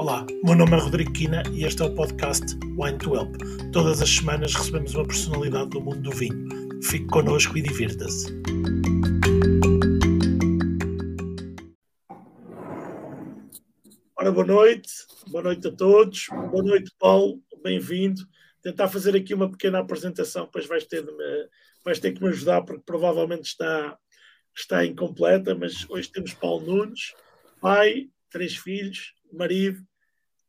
Olá, meu nome é Rodrigo Quina e este é o podcast Wine to Help. Todas as semanas recebemos uma personalidade do mundo do vinho. Fique connosco e divirta-se. Ora, boa noite, boa noite a todos, boa noite, Paulo, bem-vindo. Tentar fazer aqui uma pequena apresentação, depois vais ter, de me, vais ter que me ajudar, porque provavelmente está, está incompleta, mas hoje temos Paulo Nunes, pai, três filhos, marido,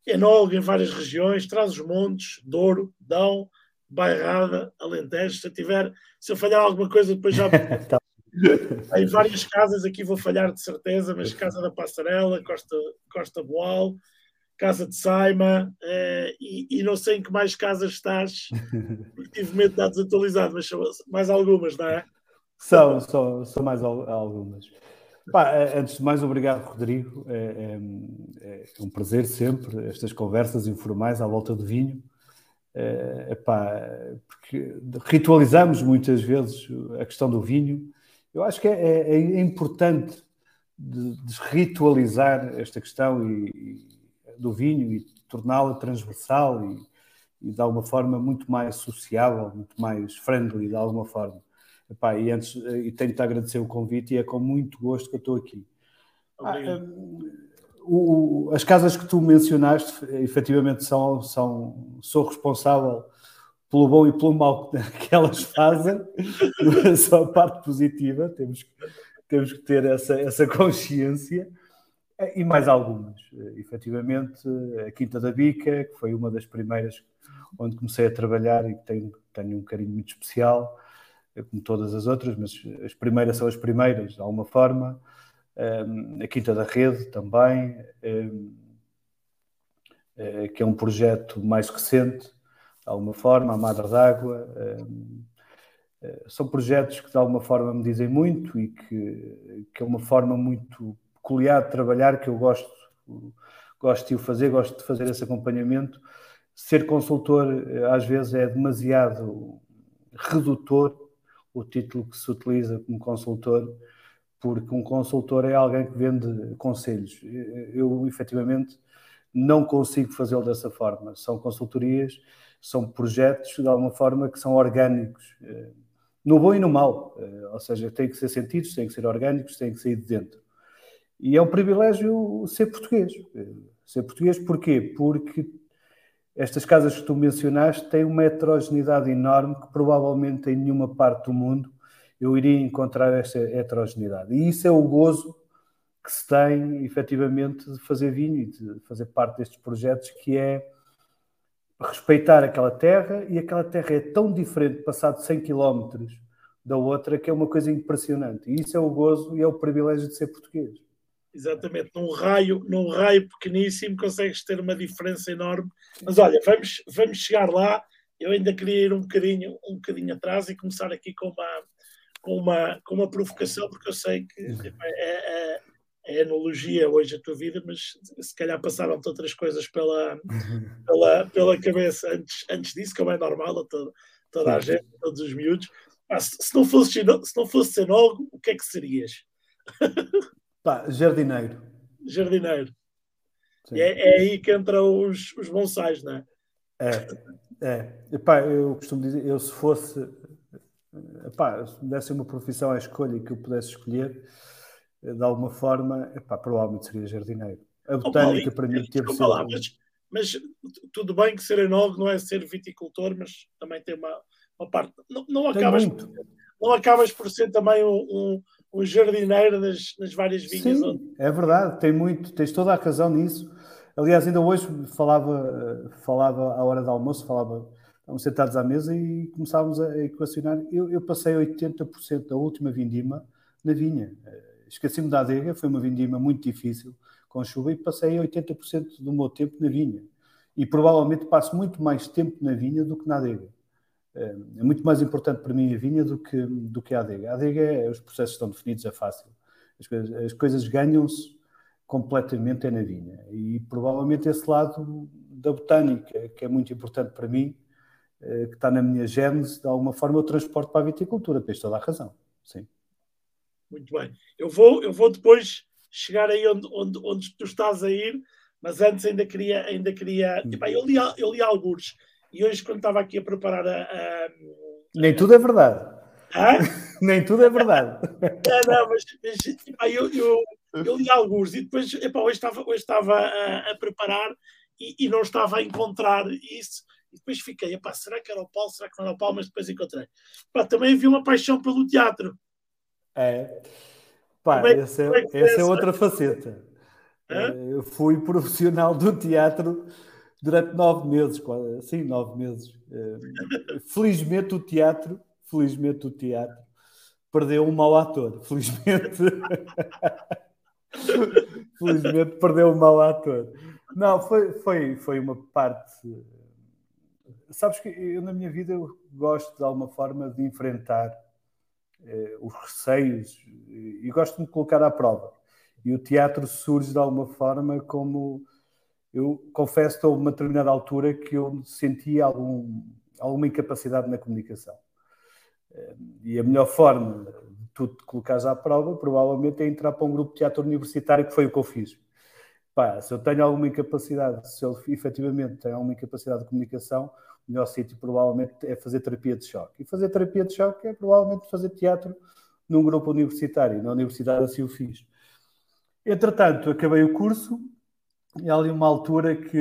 enólogo em várias regiões, traz os montes, Douro, Dão, Bairrada, Alentejo. Se eu tiver, se eu falhar alguma coisa, depois já. Tá. em várias casas, aqui vou falhar de certeza, mas Casa da Passarela, Costa, Costa Boal, Casa de Saima, eh, e, e, não sei em que mais casas estás, porque tive medo de estar desatualizado, mas são mais algumas, não é? São, são, são mais algumas. Pá, eh, antes de mais, obrigado, Rodrigo. É, é, é, um prazer sempre estas conversas informais à volta do vinho. É, porque ritualizamos muitas vezes a questão do vinho. Eu acho que é, é, é importante desritualizar esta questão e, e, do vinho e torná-la transversal e, e de alguma forma muito mais sociável, muito mais friendly de alguma forma. Epá, e antes e tenho-te agradecer o convite e é com muito gosto que eu estou aqui. Ah, hum, o, as casas que tu mencionaste, efetivamente, são, são, sou responsável pelo bom e pelo mal que elas fazem, é só a parte positiva, temos, temos que ter essa, essa consciência, e mais algumas. Efetivamente, a Quinta da Bica, que foi uma das primeiras onde comecei a trabalhar e que tenho, tenho um carinho muito especial, como todas as outras, mas as primeiras são as primeiras, de alguma forma. a Quinta da Rede também, eh, que é um projeto mais recente, de alguma forma, a Madre d'Água. Eh, são projetos que de alguma forma me dizem muito e que, que é uma forma muito peculiar de trabalhar que eu gosto, gosto de o fazer, gosto de fazer esse acompanhamento. Ser consultor eh, às vezes é demasiado redutor o título que se utiliza como consultor, porque um consultor é alguém que vende conselhos. Eu, efetivamente, não consigo fazê-lo dessa forma. São consultorias, são projetos, de alguma forma, que são orgânicos, eh, no bom e no mau. Eh, ou seja, têm que ser sentidos, têm que ser orgânicos, têm que sair de dentro. E é um privilégio ser português. Eh, ser português porquê? Porque estas casas que tu mencionaste têm uma heterogeneidade enorme que provavelmente em nenhuma parte do mundo eu iria encontrar esta heterogeneidade. E isso é o gozo que se tem efetivamente de fazer vinho e de fazer parte destes projetos, que é respeitar aquela terra e aquela terra é tão diferente, passado 100 km da outra, que é uma coisa impressionante. E isso é o gozo e é o privilégio de ser português. Exatamente, num raio, num raio pequeníssimo consegues ter uma diferença enorme. Mas olha, vamos, vamos chegar lá. Eu ainda queria ir um bocadinho, um bocadinho atrás e começar aqui com uma, com uma, com uma provocação, porque eu sei que é, é, é analogia hoje a tua vida, mas se calhar passaram-te outras coisas pela, uhum. pela, pela cabeça antes, antes disso, como é normal a toda, toda a gente, todos os miúdos. Ah, se, se, não fosse, se não fosse o que é que serias? Pá, jardineiro. Jardineiro. É, é, aí que entram os, os bonsais, não é? É, é. Epá, eu costumo dizer, eu se fosse, epá, se me desse uma profissão à escolha que eu pudesse escolher, de alguma forma, epá, provavelmente seria jardineiro. A botânica oh, para mim teve. Lá, mas, mas, tudo bem que ser enólogo não é ser viticultor, mas também tem uma, uma parte... Não, não acabas, não acabas por ser também um, um um jardineiro nas, nas várias vinhas. Sim, onde... é verdade, tem muito, tens toda a razão nisso. Aliás, ainda hoje falava, falava à hora do almoço, falava, estávamos sentados à mesa e começávamos a equacionar. Eu, eu passei 80% da última vindima na vinha. Esqueci-me da adega, foi uma vindima muito difícil, com chuva, e passei 80% do meu tempo na vinha. E provavelmente passo muito mais tempo na vinha do que na adega. É, é muito mais importante para mim a vinha do que, do que a adega. A adega, é, os processos estão definidos, é fácil. As coisas, as coisas ganham-se completamente é na vinha. E provavelmente esse lado da botânica, que é muito importante para mim, é, que está na minha gênese, de alguma forma eu transporto para a viticultura, tens toda a razão. Sim. Muito bem. Eu vou, eu vou depois chegar aí onde, onde, onde tu estás a ir, mas antes ainda queria, ainda queria. Hum. eu, li, eu li alguns e hoje, quando estava aqui a preparar a. a Nem tudo é verdade. Nem tudo é verdade. É, não, mas, mas eu, eu, eu, li alguns e depois epá, hoje estava, hoje estava a, a preparar e, e, não estava a encontrar isso. E depois fiquei, epá, será que era o Paulo? Será que não era o Paulo? Mas depois encontrei. Epá, também vi uma paixão pelo teatro. É. Pá, é, essa, é, essa é outra faceta. Hã? Eu fui profissional do teatro durante nove meses, sim, nove meses. Eh, felizmente o teatro, felizmente o teatro perdeu um mau ator, felizmente. felizmente perdeu um mau ator. Não, foi, foi, foi uma parte. Sabes que eu na minha vida eu gosto de alguma forma de enfrentar eh, os receios e gosto de me colocar à prova. E o teatro surge de alguma forma como eu confesso que houve uma determinada altura que eu sentia algum, alguma incapacidade na comunicação. Eh, e a melhor forma de tu te colocares à prova, provavelmente, é entrar para um grupo de teatro universitário, que foi o que eu fiz. Pá, se eu tenho alguma incapacidade, se eu efetivamente tenho alguma incapacidade de comunicação, o melhor sítio provavelmente é fazer terapia de choque. E fazer terapia de choque é provavelmente fazer teatro num grupo universitário. Na universidade assim o fiz. Entretanto, acabei o curso e há ali uma altura que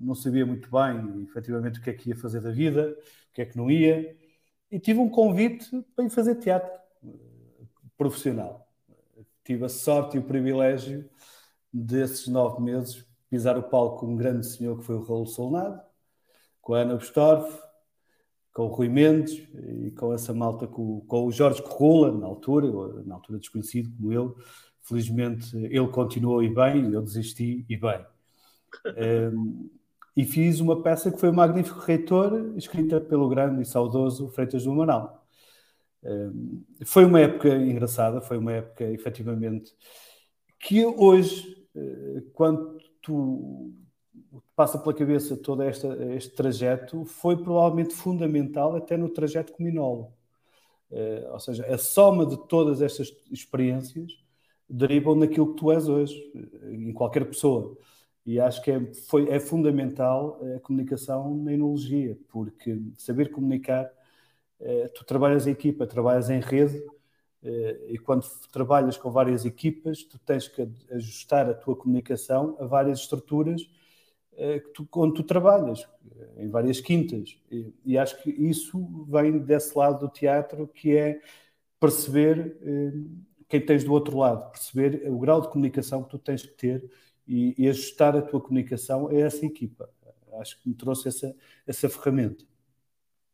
não sabia muito bem, efetivamente, o que é que ia fazer da vida, o que é que não ia, e tive um convite para ir fazer teatro profissional. Tive a sorte e o privilégio desses nove meses pisar o palco com um grande senhor que foi o Raul Solnado, com a Ana Bustorff, com o Rui Mendes e com essa malta, com, com o Jorge Corrula, na altura, na altura desconhecido como eu, Felizmente ele continuou e bem, eu desisti e bem. Um, e fiz uma peça que foi o Magnífico Reitor, escrita pelo grande e saudoso Freitas do Manal. Um, foi uma época engraçada, foi uma época efetivamente que hoje, eh, quando tu passa pela cabeça todo esta, este trajeto, foi provavelmente fundamental até no trajeto como minólogo. Uh, ou seja, a soma de todas estas experiências derivam naquilo que tu és hoje, em qualquer pessoa. E acho que é, foi, é fundamental a comunicação na enologia, porque saber comunicar, eh, tu trabalhas em equipa, trabalhas em rede, eh, e quando trabalhas com várias equipas, tu tens que ajustar a tua comunicação a várias estruturas eh, que tu, onde tu trabalhas, em várias quintas. E, e acho que isso vem desse lado do teatro, que é perceber quem tens do outro lado, perceber o grau de comunicação que tu tens que ter e, e ajustar a tua comunicação a essa equipa. Acho que me trouxe essa, essa ferramenta.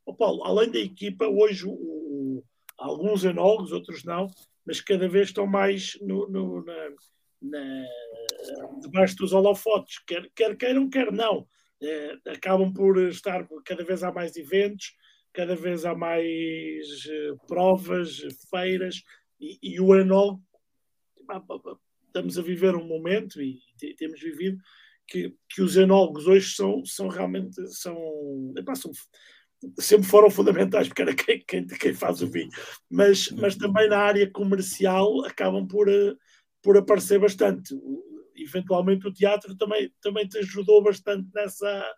Oh, Paulo, além da equipa, hoje o, alguns enólogos, outros não, mas cada vez estão mais no, no, na, na, debaixo dos holofotes, quer, quer queiram, quer não. É, acabam por estar, cada vez há mais eventos, cada vez há mais uh, provas, feiras, e, e o enólogo, estamos a viver um momento, e temos vivido, que, que os enólogos hoje são, são realmente são, epá, são, sempre foram fundamentais, porque era quem, quem, quem, faz o vinho, mas, mas também na área comercial acabam por, eh, por aparecer bastante. Eventualmente o teatro também, também te ajudou bastante nessa,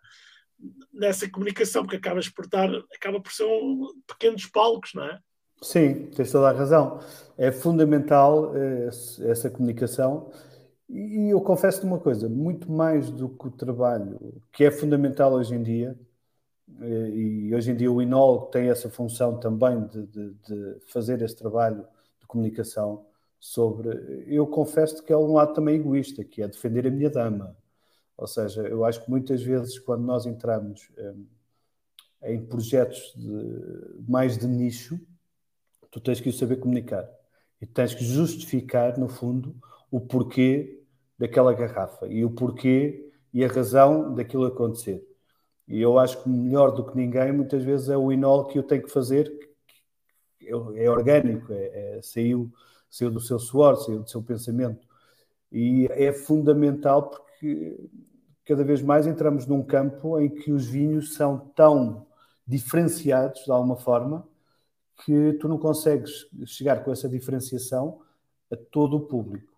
nessa comunicação, porque acabas por estar, acaba por ser um, pequenos palcos, não é? Sim, tens toda a razão. É fundamental eh, essa comunicação. E eu confesso-te uma coisa: muito mais do que o trabalho, que é fundamental hoje em dia, eh, e hoje em dia o INOL tem essa função também de, de, de fazer esse trabalho de comunicação sobre. Eu confesso que é um lado também egoísta, que é defender a minha dama. Ou seja, eu acho que muitas vezes, quando nós entramos eh, em projetos de, mais de nicho, tu tens que o saber comunicar e tens que justificar, no fundo, o porquê daquela garrafa e o porquê e a razão daquilo acontecer. E eu acho que melhor do que ninguém, muitas vezes, é o inol que eu tenho que fazer, que é orgânico, é, é, saiu, saiu do seu suor, saiu do seu pensamento. E é fundamental porque cada vez mais entramos num campo em que os vinhos são tão diferenciados, de alguma forma, que tu não consegues chegar com essa diferenciação a todo o público.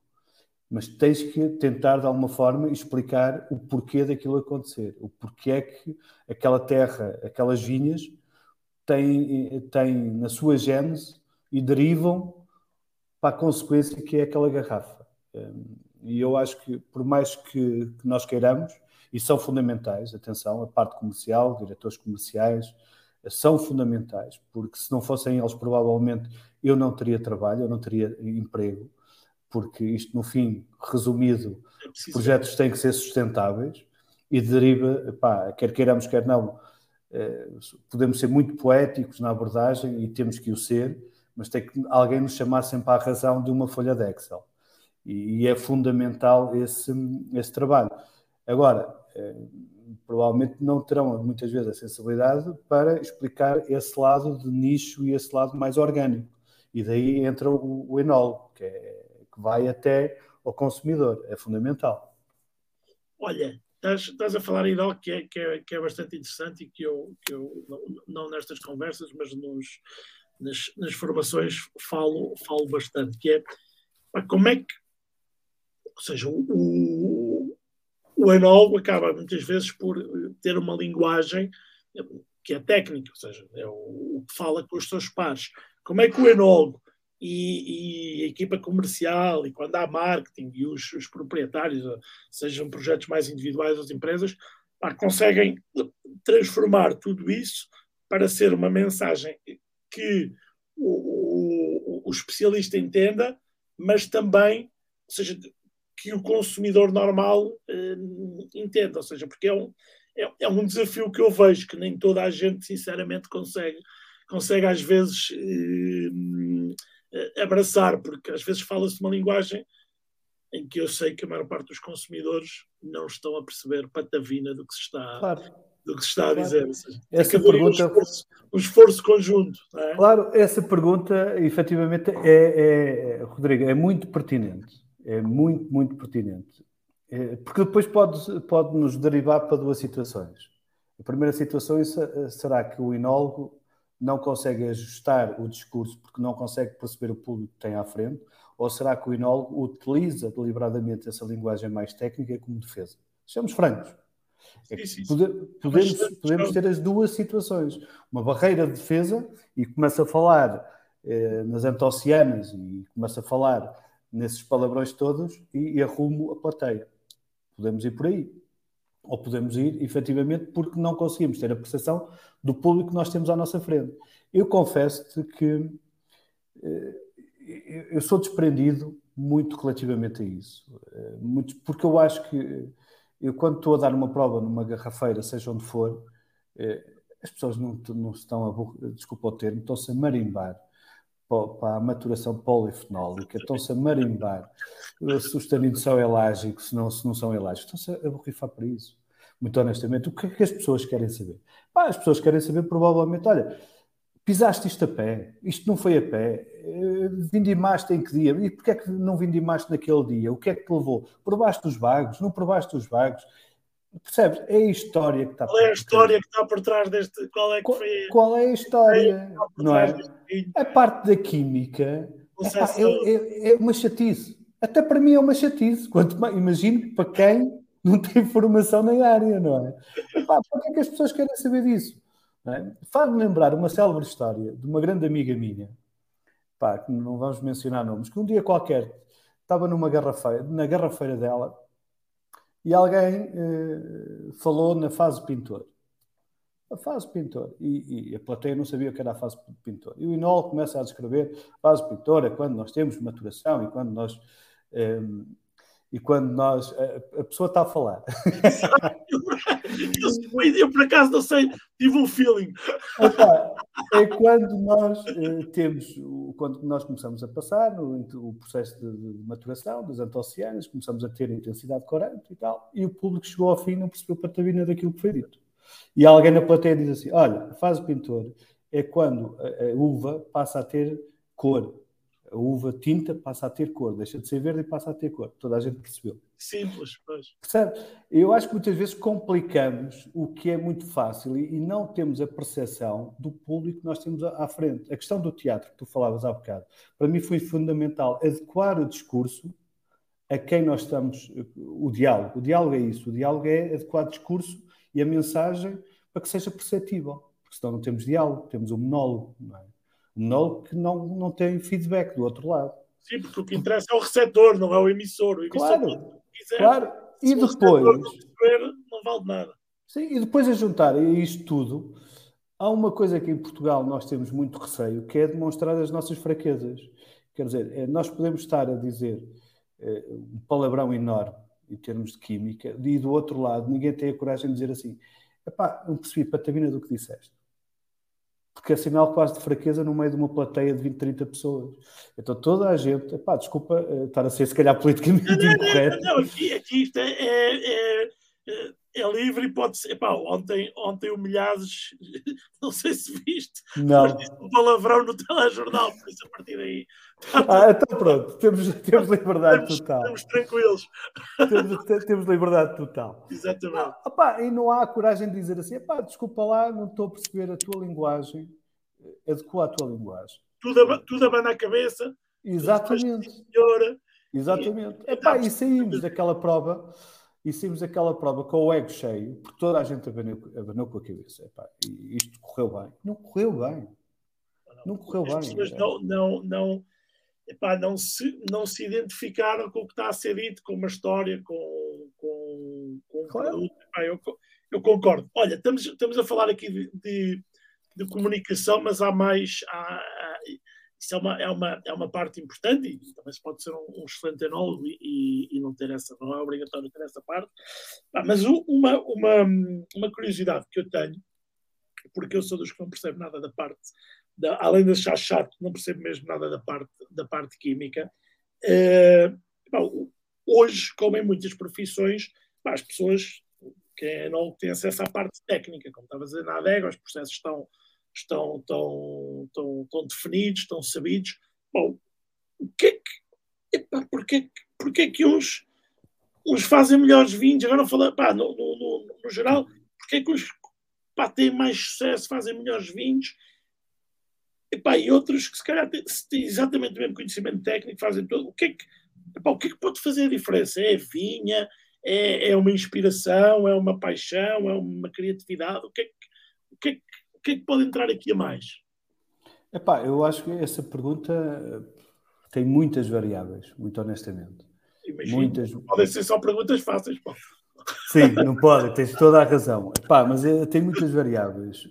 mas tens que tentar de alguma forma explicar o porquê daquilo acontecer, o porquê é que aquela terra, aquelas vinhas têm, têm na sua gênese e derivam para a consequência que é aquela garrafa. Hum, e eu acho que, por mais que, que nós queiramos, e são fundamentais, atenção, a parte comercial, diretores comerciais, são fundamentais, porque se não fossem eles, provavelmente eu não teria trabalho, eu não teria emprego, porque isto, no fim, resumido, os é projetos têm que ser sustentáveis e deriva, pá, quer queiramos, quer não, eh, podemos ser muito poéticos na abordagem e temos que o ser, mas tem que alguém nos chamar sempre à razão de uma folha de Excel. E, e é fundamental esse, esse trabalho. Agora, eh, provavelmente não terão muitas vezes a sensibilidade para explicar esse lado de nicho e esse lado mais orgânico. E daí entra o, o enólogo, que, é, que vai até ao consumidor, é fundamental. Olha, estás, estás a falar em algo que é, que, é, que é bastante interessante e que eu, que eu não nestas conversas, mas nos, nas, nas formações falo, falo bastante, que é como é que, ou seja, o, o enólogo acaba muitas vezes por ter uma linguagem que é técnica, ou seja, é o, que fala com os seus pares. Como é que o enólogo e, e, a equipa comercial e quando há marketing e os, os proprietários, sejam projetos mais individuais ou empresas, pá, conseguem transformar tudo isso para ser uma mensagem que o, o, o especialista entenda, mas também, ou seja, que o consumidor normal eh, entenda, ou seja, porque é um, é, é, um desafio que eu vejo que nem toda a gente, sinceramente, consegue, consegue às vezes eh, abraçar, porque às vezes fala-se uma linguagem em que eu sei que a maior parte dos consumidores não estão a perceber patavina do que se está, claro. do que se está a dizer. Seja, essa pergunta... Um esforço, um esforço conjunto. É? Claro, essa pergunta, efetivamente, é, é, Rodrigo, é muito pertinente é muito, muito pertinente. É, porque depois pode, pode nos derivar para duas situações. A primeira situação será que o enólogo não consegue ajustar o discurso porque não consegue perceber o público que tem à frente, ou será que o enólogo utiliza deliberadamente essa linguagem mais técnica como defesa? Sejamos francos. É podemos, podemos ter as duas situações. Uma barreira de defesa e começa a falar eh, nas antocianas e começa a falar nesses palavrões todos e, e arrumo a plateia. Podemos ir por aí. Ou podemos ir, efetivamente, porque não conseguimos ter a percepção do público que nós temos à nossa frente. Eu confesso-te que eh, eu sou desprendido muito relativamente a isso. Eh, muito, porque eu acho que eu, quando estou a dar uma prova numa garrafeira, seja onde for, eh, as pessoas não, não estão a, desculpa o termo, estão-se a marimbar para a maturação polifenólica, estão-se a marimbar se os taninos são elásticos, se não, se não são elásticos, estão-se a borrifar para isso. Muito honestamente, o que é que as pessoas querem saber? Pá, as pessoas querem saber, provavelmente, olha, pisaste isto a pé, isto não foi a pé, eh, vindimaste em que dia? E porquê é que não vindimaste naquele dia? O que é que te levou? Provaste os vagos? Não provaste os vagos? Percebes? É a história que está Qual é a história que está por trás deste. Qual é que foi? Qual é a história? não é? A parte da química é, é, é, uma chatice. Até para mim é uma chatice. Quanto mais, imagino para quem não tem formação na área, não é? Epá, para que é que as pessoas querem saber disso? É? Faz-me lembrar uma célebre história de uma grande amiga minha, pá, que não vamos mencionar nomes, que um dia qualquer estava numa garrafeira, na garrafeira dela e alguém uh, falou na fase pintor. A fase pintor. E, e, a plateia não sabia o que era a fase pintor. E o Inol começa a descrever a fase pintor é quando nós temos maturação e quando nós. Um, ehm, e quando nós. A, a, pessoa está a falar. eu, eu, por acaso, não sei, tive um feeling. é quando nós eh, temos. Quando nós começamos a passar no, o processo de, de, maturação das antocianas, começamos a ter intensidade corante e tal, e o público chegou ao fim e não percebeu patabina daquilo que foi dito. E alguém na plateia diz assim: olha, a fase pintor é quando a, a uva passa a ter cor a uva tinta passa a ter cor, deixa de ser verde e passa a ter cor. Toda a gente percebeu. Simples, pois. Percebe? Eu acho que muitas vezes complicamos o que é muito fácil e, não temos a percepção do público que nós temos à, frente. A questão do teatro que tu falavas há bocado, para mim foi fundamental adequar o discurso a quem nós estamos, o diálogo. O diálogo é isso, o diálogo é adequar discurso e a mensagem para que seja perceptível, porque senão não temos diálogo, temos um monólogo, não é? Monólogo que não, não tem feedback do outro lado. Sim, porque o que interessa é o receptor, não é o emissor. O emissor claro, quiser, claro. E depois... Não, receber, não vale nada. Sim, e depois a juntar a isto tudo, há uma coisa que em Portugal nós temos muito receio, que é demonstrar as nossas fraquezas. Quer dizer, é, nós podemos estar a dizer é, um palavrão enorme em termos de química, e do outro lado ninguém tem a coragem de dizer assim, epá, não percebi patamina do que disseste. Porque é sinal quase de fraqueza no meio de uma plateia de 20, 30 pessoas. Então toda a gente, epá, desculpa eh, estar a ser se calhar politicamente não, incorreto. Não, não, aqui, aqui isto é, é, é é livre e pode ser. Epá, ontem, ontem humilhados, não sei se viste, não. mas disse um palavrão no telejornal, por isso a partir daí. Ah, então pronto, temos, temos liberdade estamos, total. Estamos tranquilos. Temos, temos liberdade total. Exatamente. Não, opá, e não há coragem de dizer assim, epá, desculpa lá, não estou a perceber a tua linguagem, adequa a tua linguagem. Tudo, tudo abana a cabeça. Exatamente. Senhora, Exatamente. E, epá, e saímos daquela prova e saímos daquela prova com o ego cheio, porque toda a gente abanou, abanou com a cabeça. Epá, e isto correu bem. Não correu bem. Não correu As bem. pessoas não, não, não, epá, não, se, não se identificaram com o que está a ser dito, com uma história, com, com, com um claro. produto. Epá, eu, eu concordo. Olha, estamos, estamos a falar aqui de, de, de comunicação, mas há mais. Há, há, isso é uma, é uma, é uma parte importante e também se pode ser um, um excelente enólogo e, e, não ter essa, não é obrigatório ter essa parte. Ah, mas uma, uma, uma curiosidade que eu tenho, porque eu sou dos que não percebo nada da parte, da, além de achar chato, não percebo mesmo nada da parte, da parte química. Bom, hoje, como em muitas profissões, as pessoas, quem é enólogo tem acesso à parte técnica, como estava a dizer na adega, os processos estão estão, estão, estão, estão definidos, estão sabidos. Bom, o que é que. Epá, porquê, porquê que uns, uns fazem melhores vinhos? Agora falando, pá, no, no, no, no geral, porquê que uns pá, têm mais sucesso, fazem melhores vinhos? Epá, e outros que se calhar têm, têm exatamente o mesmo conhecimento técnico, fazem tudo. O que é que, epá, o que, é que pode fazer a diferença? É a vinha? É, é uma inspiração? É uma paixão? É uma criatividade? O que é que, o que, é que o que é que pode entrar aqui a mais? Epá, eu acho que essa pergunta tem muitas variáveis, muito honestamente. Imagino, muitas... Podem ser só perguntas fáceis. Pô. Sim, não pode, tens toda a razão. Epá, mas é, tem muitas variáveis.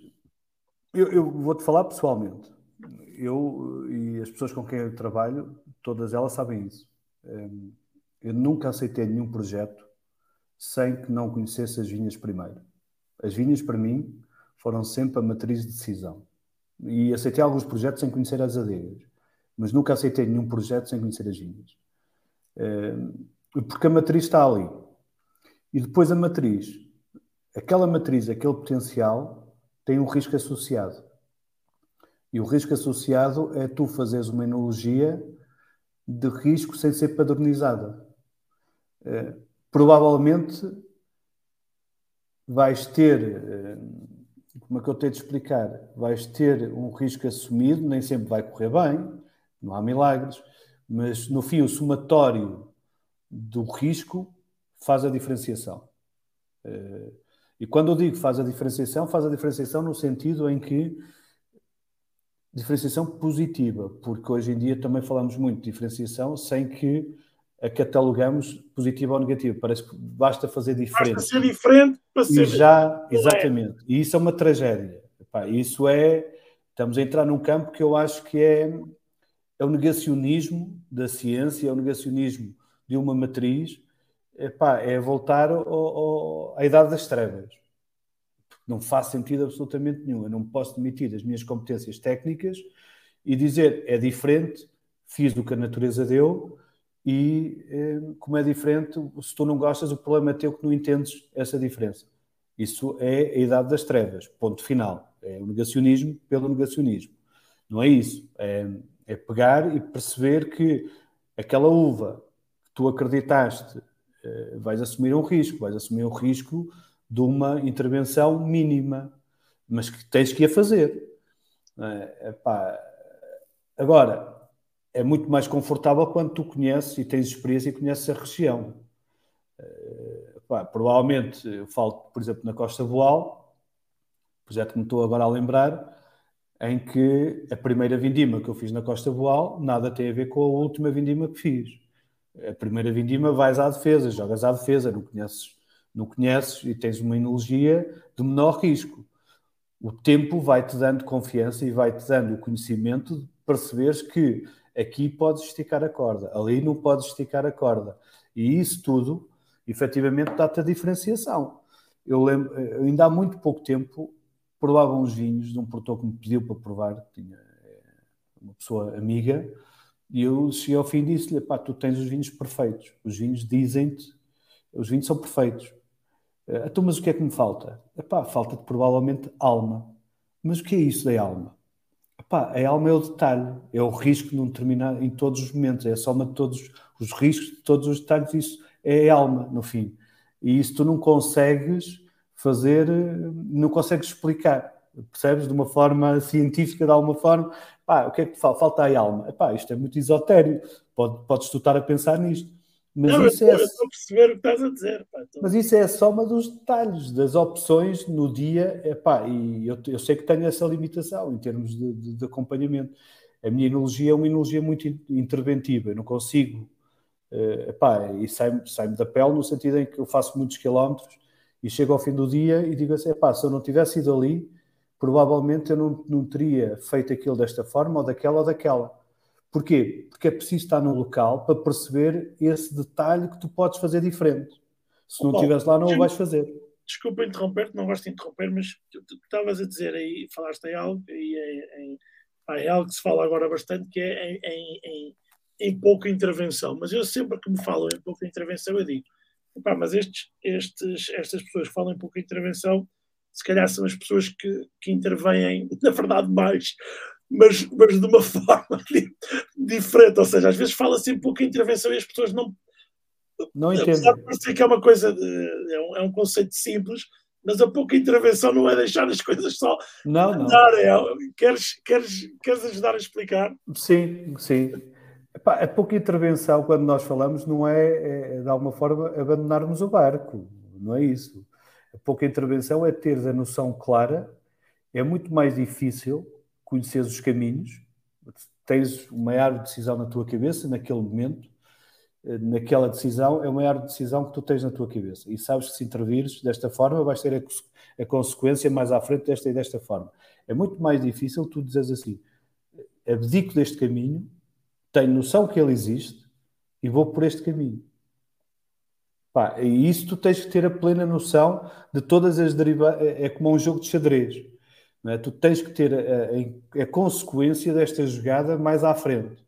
Eu, eu vou-te falar pessoalmente. Eu e as pessoas com quem eu trabalho, todas elas sabem isso. Hum, eu nunca aceitei nenhum projeto sem que não conhecesse as vinhas primeiro. As vinhas, para mim, foram sempre a matriz de decisão. E aceitei alguns projetos sem conhecer as adegas, mas nunca aceitei nenhum projeto sem conhecer as vinhas. Eh, porque a matriz está ali. E depois a matriz, aquela matriz, aquele potencial, tem um risco associado. E o risco associado é tu fazeres uma enologia de risco sem ser padronizada. Eh, provavelmente vais ter eh, como é que eu tenho de explicar? Vais ter um risco assumido, nem sempre vai correr bem, não há milagres, mas no fim o somatório do risco faz a diferenciação. Eh, e quando eu digo faz a diferenciação, faz a diferenciação no sentido em que diferenciação positiva, porque hoje em dia também falamos muito de diferenciação sem que a catalogamos positiva ou negativa. Parece que basta fazer diferente. Basta ser diferente para ser. E já, exatamente. E isso é uma tragédia. Epá, isso é. Estamos a entrar num campo que eu acho que é, é o negacionismo da ciência, é o negacionismo de uma matriz. Epá, é voltar ao, ao, à idade das trevas. Não faz sentido absolutamente nenhum. Eu não posso demitir as minhas competências técnicas e dizer é diferente, fiz o que a natureza deu e eh, como é diferente, se tu não gostas, o problema é teu que não entendes essa diferença. Isso é a idade das trevas, ponto final. É o negacionismo pelo negacionismo. Não é isso. É, é pegar e perceber que aquela uva que tu acreditaste eh, vais assumir um risco, vais assumir um risco de uma intervenção mínima, mas que tens que a fazer. É, epá. Agora, é muito mais confortável quando tu conheces e tens experiência e conheces a região. Uh, pá, provavelmente, eu falo, por exemplo, na Costa Boal, projeto que me estou agora a lembrar, em que a primeira vindima que eu fiz na Costa Boal nada tem a ver com a última vindima que fiz. A primeira vindima vais à defesa, jogas à defesa, não conheces, não conheces e tens uma enologia de menor risco. O tempo vai-te dando confiança e vai-te dando o conhecimento de perceberes que aqui podes esticar a corda, ali não podes esticar a corda. E isso tudo, efetivamente, dá-te a diferenciação. Eu lembro, ainda há muito pouco tempo, provava uns vinhos de um produtor que me pediu para provar, tinha eh, uma pessoa amiga, e eu cheguei ao fim e disse-lhe: pá, tu tens os vinhos perfeitos. Os vinhos dizem-te, os vinhos são perfeitos. Eh, então, mas o que é que me falta? Epá, falta-te provavelmente alma. Mas o que é isso da alma? Alma é o detalhe, é o risco não terminar em todos os momentos, é a soma de todos os riscos, de todos os detalhes, isso é alma, no fim. E isso tu não consegues fazer, não consegues explicar, percebes? De uma forma científica, de alguma forma. Pá, o que é que te falta? Falta a alma. Epá, isto é muito esotérico, Pode, podes tu estar a pensar nisto. Mas não, isso eu, é... estou a perceber o que estás a dizer. Pá. Mas isso é a soma dos detalhes, das opções no dia. Epá, e eu, eu sei que tenho essa limitação em termos de, de, de acompanhamento. A minha enologia é uma enologia muito interventiva. Eu não consigo. Uh, epá, e sai-me sai da pele no sentido em que eu faço muitos quilómetros e chego ao fim do dia e digo assim: epá, se eu não tivesse ido ali, provavelmente eu não, não teria feito aquilo desta forma ou daquela ou daquela Porquê? Porque é preciso estar no local para perceber esse detalhe que tu podes fazer diferente. Se não estiveres lá, não o vais fazer. Desculpa interromper-te, não gosto de interromper, mas tu, estavas a dizer aí, falaste em algo, e é, em, é, algo que se fala agora bastante, que é em, em, em, pouca intervenção. Mas eu sempre que me falam em pouca intervenção, eu digo, mas estes, estes, estas pessoas que falam em pouca intervenção, se calhar são as pessoas que, que intervêm, na verdade, mais mas, mas de uma forma diferente. Ou seja, às vezes fala-se em pouca intervenção e as pessoas não. Não entendem. Parece que é uma coisa. De, é, um, é um conceito simples, mas a pouca intervenção não é deixar as coisas só não, andar. Não. É, queres, queres, queres ajudar a explicar? Sim, sim. Epá, a pouca intervenção, quando nós falamos, não é, é, de alguma forma abandonarmos o barco. Não é isso. A pouca intervenção é ter a noção clara. É muito mais difícil conheceres os caminhos, tens uma área de decisão na tua cabeça naquele momento, eh, naquela decisão, é uma área de decisão que tu tens na tua cabeça. E sabes que se intervires desta forma, vais ter a, a consequência mais à frente desta e desta forma. É muito mais difícil tu dizeres assim: abdico deste caminho, tenho noção que ele existe e vou por este caminho. Pá, e isso tu tens que ter a plena noção de todas as derivadas. É, é como um jogo de xadrez. É? Tu tens que ter a, a, a, consequência desta jogada mais à frente.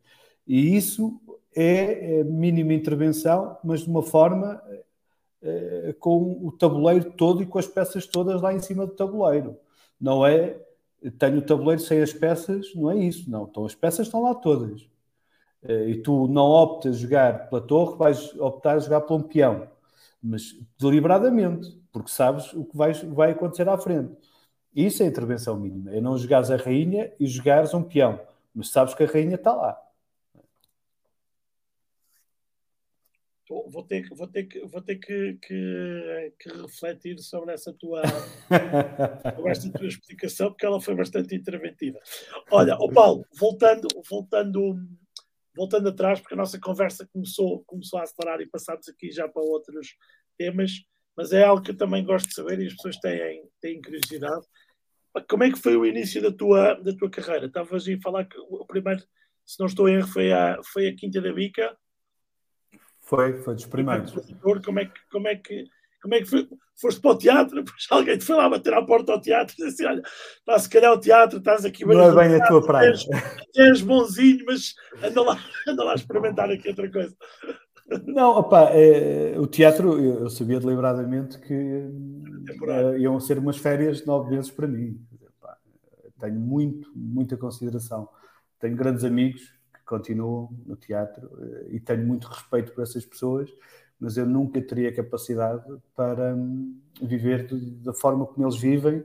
E isso é, é mínima intervenção, mas de uma forma é, com o tabuleiro todo e com as peças todas lá em cima do tabuleiro. Não é tenho o tabuleiro sem as peças, não é isso, não. Então as peças estão lá todas. Eh, e tu não optas jogar pela torre, vais optar a jogar pelo um peão, mas deliberadamente, porque sabes o que vai, vai acontecer à frente. Isso é intervenção mínima. É não jogares a rainha e jogares um peão. Mas sabes que a rainha está lá. Vou ter, vou ter, que, vou ter que, que, que refletir sobre essa tua, sobre esta tua explicação, porque ela foi bastante interventiva. Olha, o Paulo, voltando, voltando, voltando atrás, porque a nossa conversa começou, começou a acelerar e passámos aqui já para outros temas, mas é algo que eu também gosto de saber e as pessoas têm, têm curiosidade. Como é que foi o início da tua, da tua carreira? Estavas a falar que o primeiro, se não estou em erro, foi a, foi a Quinta da Bica. Foi, foi dos primeiros. Como é que, como é que, como é que foi? Foste para o teatro, depois alguém te foi lá bater à porta ao teatro e disse: Olha, pá, se calhar o teatro, estás aqui Não é bem a tua praia. És, és bonzinho, mas anda lá, anda lá a experimentar aqui outra coisa. Não, opa, é, o teatro, eu, eu, sabia deliberadamente que é, iam ser umas férias de nove meses para mim. Tenho muito, muita consideração. Tenho grandes amigos que continuam no teatro eh, e tenho muito respeito por essas pessoas, mas eu nunca teria capacidade para hum, viver da forma como eles vivem,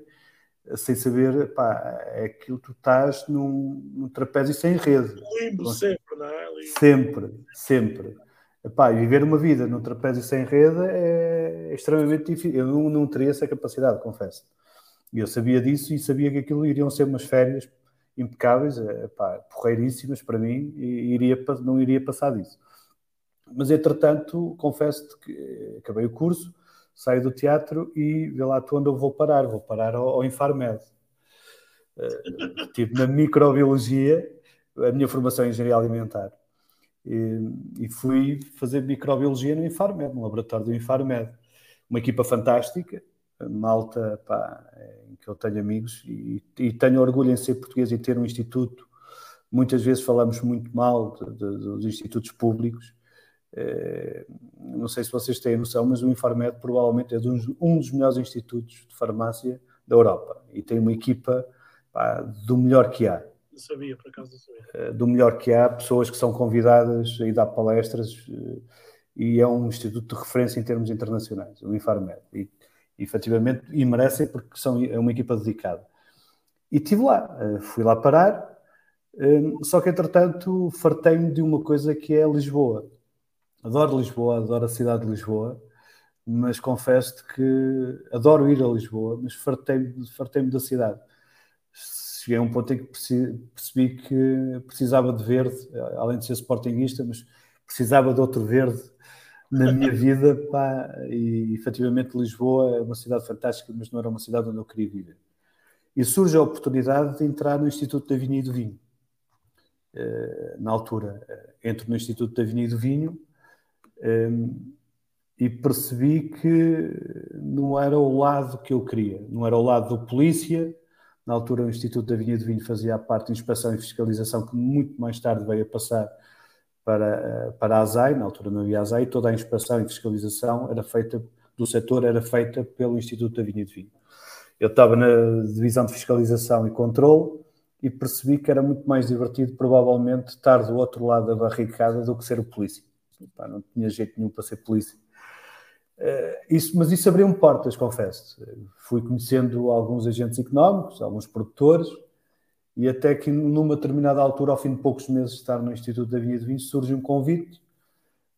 sem saber, pá, é que tu estás num, num trapézio sem rede. Limbo sempre, não é? Sempre, sempre. Epá, viver uma vida no trapézio sem rede é extremamente difícil. Eu não, não teria essa capacidade, confesso. E eu sabia disso e sabia que aquilo iriam ser umas férias impecáveis, epá, porreiríssimas para mim, e iria, não iria passar disso. Mas, entretanto, confesso que acabei o curso, saio do teatro e vê lá tu onde eu vou parar. Vou parar ao, ao Infarmed. Uh, tipo, na microbiologia, a minha formação é engenharia alimentar. E, e, fui fazer microbiologia no Infarmed, no laboratório do Infarmed. Uma equipa fantástica, malta pá, em que eu tenho amigos e, e, tenho orgulho em ser português e ter um instituto. Muitas vezes falamos muito mal de, de, dos institutos públicos. É, não sei se vocês têm noção, mas o Infarmed provavelmente é um dos melhores institutos de farmácia da Europa e tem uma equipa pá, do melhor que há sabia, por acaso não sabia. Eh, do melhor que há, pessoas que são convidadas a ir dar palestras eh, e é um instituto de referência em termos internacionais, o Infarmed. E, efetivamente, e merecem porque são, é uma equipa dedicada. E estive lá, eh, fui lá parar, só que entretanto fartei-me de uma coisa que é Lisboa. Adoro Lisboa, adoro a cidade de Lisboa, mas confesso que adoro ir a Lisboa, mas fartei-me fartei da cidade cheguei a um ponto em que percebi que precisava de verde, além de ser sportinguista, mas precisava de outro verde na minha vida, pá, e efetivamente Lisboa é uma cidade fantástica, mas não era uma cidade onde eu queria viver. E surge a oportunidade de entrar no Instituto da Vinha e do Vinho. Eh, na altura, eh, entro no Instituto da Vinha e do Vinho eh, e percebi que não era o lado que eu queria, não era o lado do polícia, na altura, o Instituto da Vinha do Vinho fazia a parte de inspeção e fiscalização, que muito mais tarde veio a passar para, eh, para a ASAI. Na altura não havia ASAI, toda a inspeção e fiscalização era feita do setor era feita pelo Instituto da Vinha do Vinho. Eu estava na divisão de fiscalização e controle e percebi que era muito mais divertido, provavelmente, estar do outro lado da barricada do que ser o polícia. não tinha jeito nenhum para ser polícia. Uh, isso, mas isso abriu-me portas, confesso. Fui conhecendo alguns agentes económicos, alguns produtores, e até que numa determinada altura, ao fim de poucos meses de estar no Instituto da Vinha de Vinho, surge um convite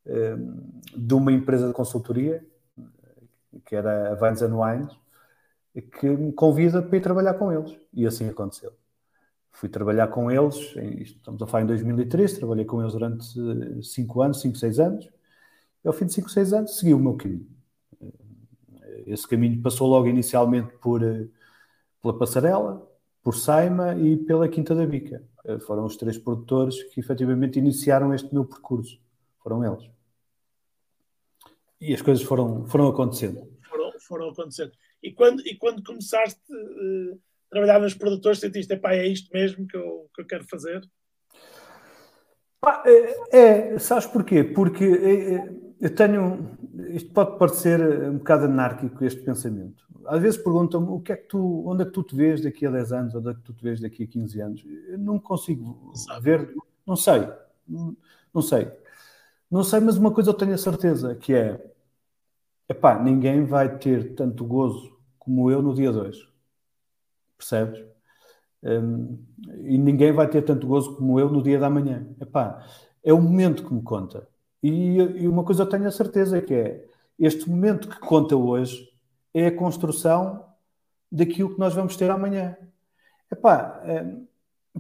uh, de uma empresa de consultoria, que era a Vines and Wines, que me convida para ir trabalhar com eles. E assim aconteceu. Fui trabalhar com eles, estamos a falar em 2003, trabalhei com eles durante 5 anos, 5, 6 anos, e ao fim de 5, 6 anos segui o meu caminho. Esse caminho passou logo inicialmente por, eh, pela Passarela, por Saima e pela Quinta da Bica. Eh, foram os três produtores que efetivamente iniciaram este meu percurso. Foram eles. E as coisas foram, foram acontecendo. Foram, foram acontecendo. E quando, e quando começaste uh, a trabalhar nos produtores, sentiste, é isto mesmo que eu, que eu quero fazer? É, é, sabes porquê? Porque eu tenho. Isto pode parecer um bocado anárquico, este pensamento. Às vezes perguntam-me o que é que tu, onde é que tu te vês daqui a 10 anos, onde é que tu te vês daqui a 15 anos. Eu não consigo ver, não sei, não sei. Não sei, mas uma coisa eu tenho a certeza, que é epá, ninguém vai ter tanto gozo como eu no dia 2. Percebes? Um, e ninguém vai ter tanto gozo como eu no dia da manhã. Epá, é o momento que me conta. E, e, uma coisa eu tenho a certeza que é este momento que conta hoje é a construção daquilo que nós vamos ter amanhã. Epá, um,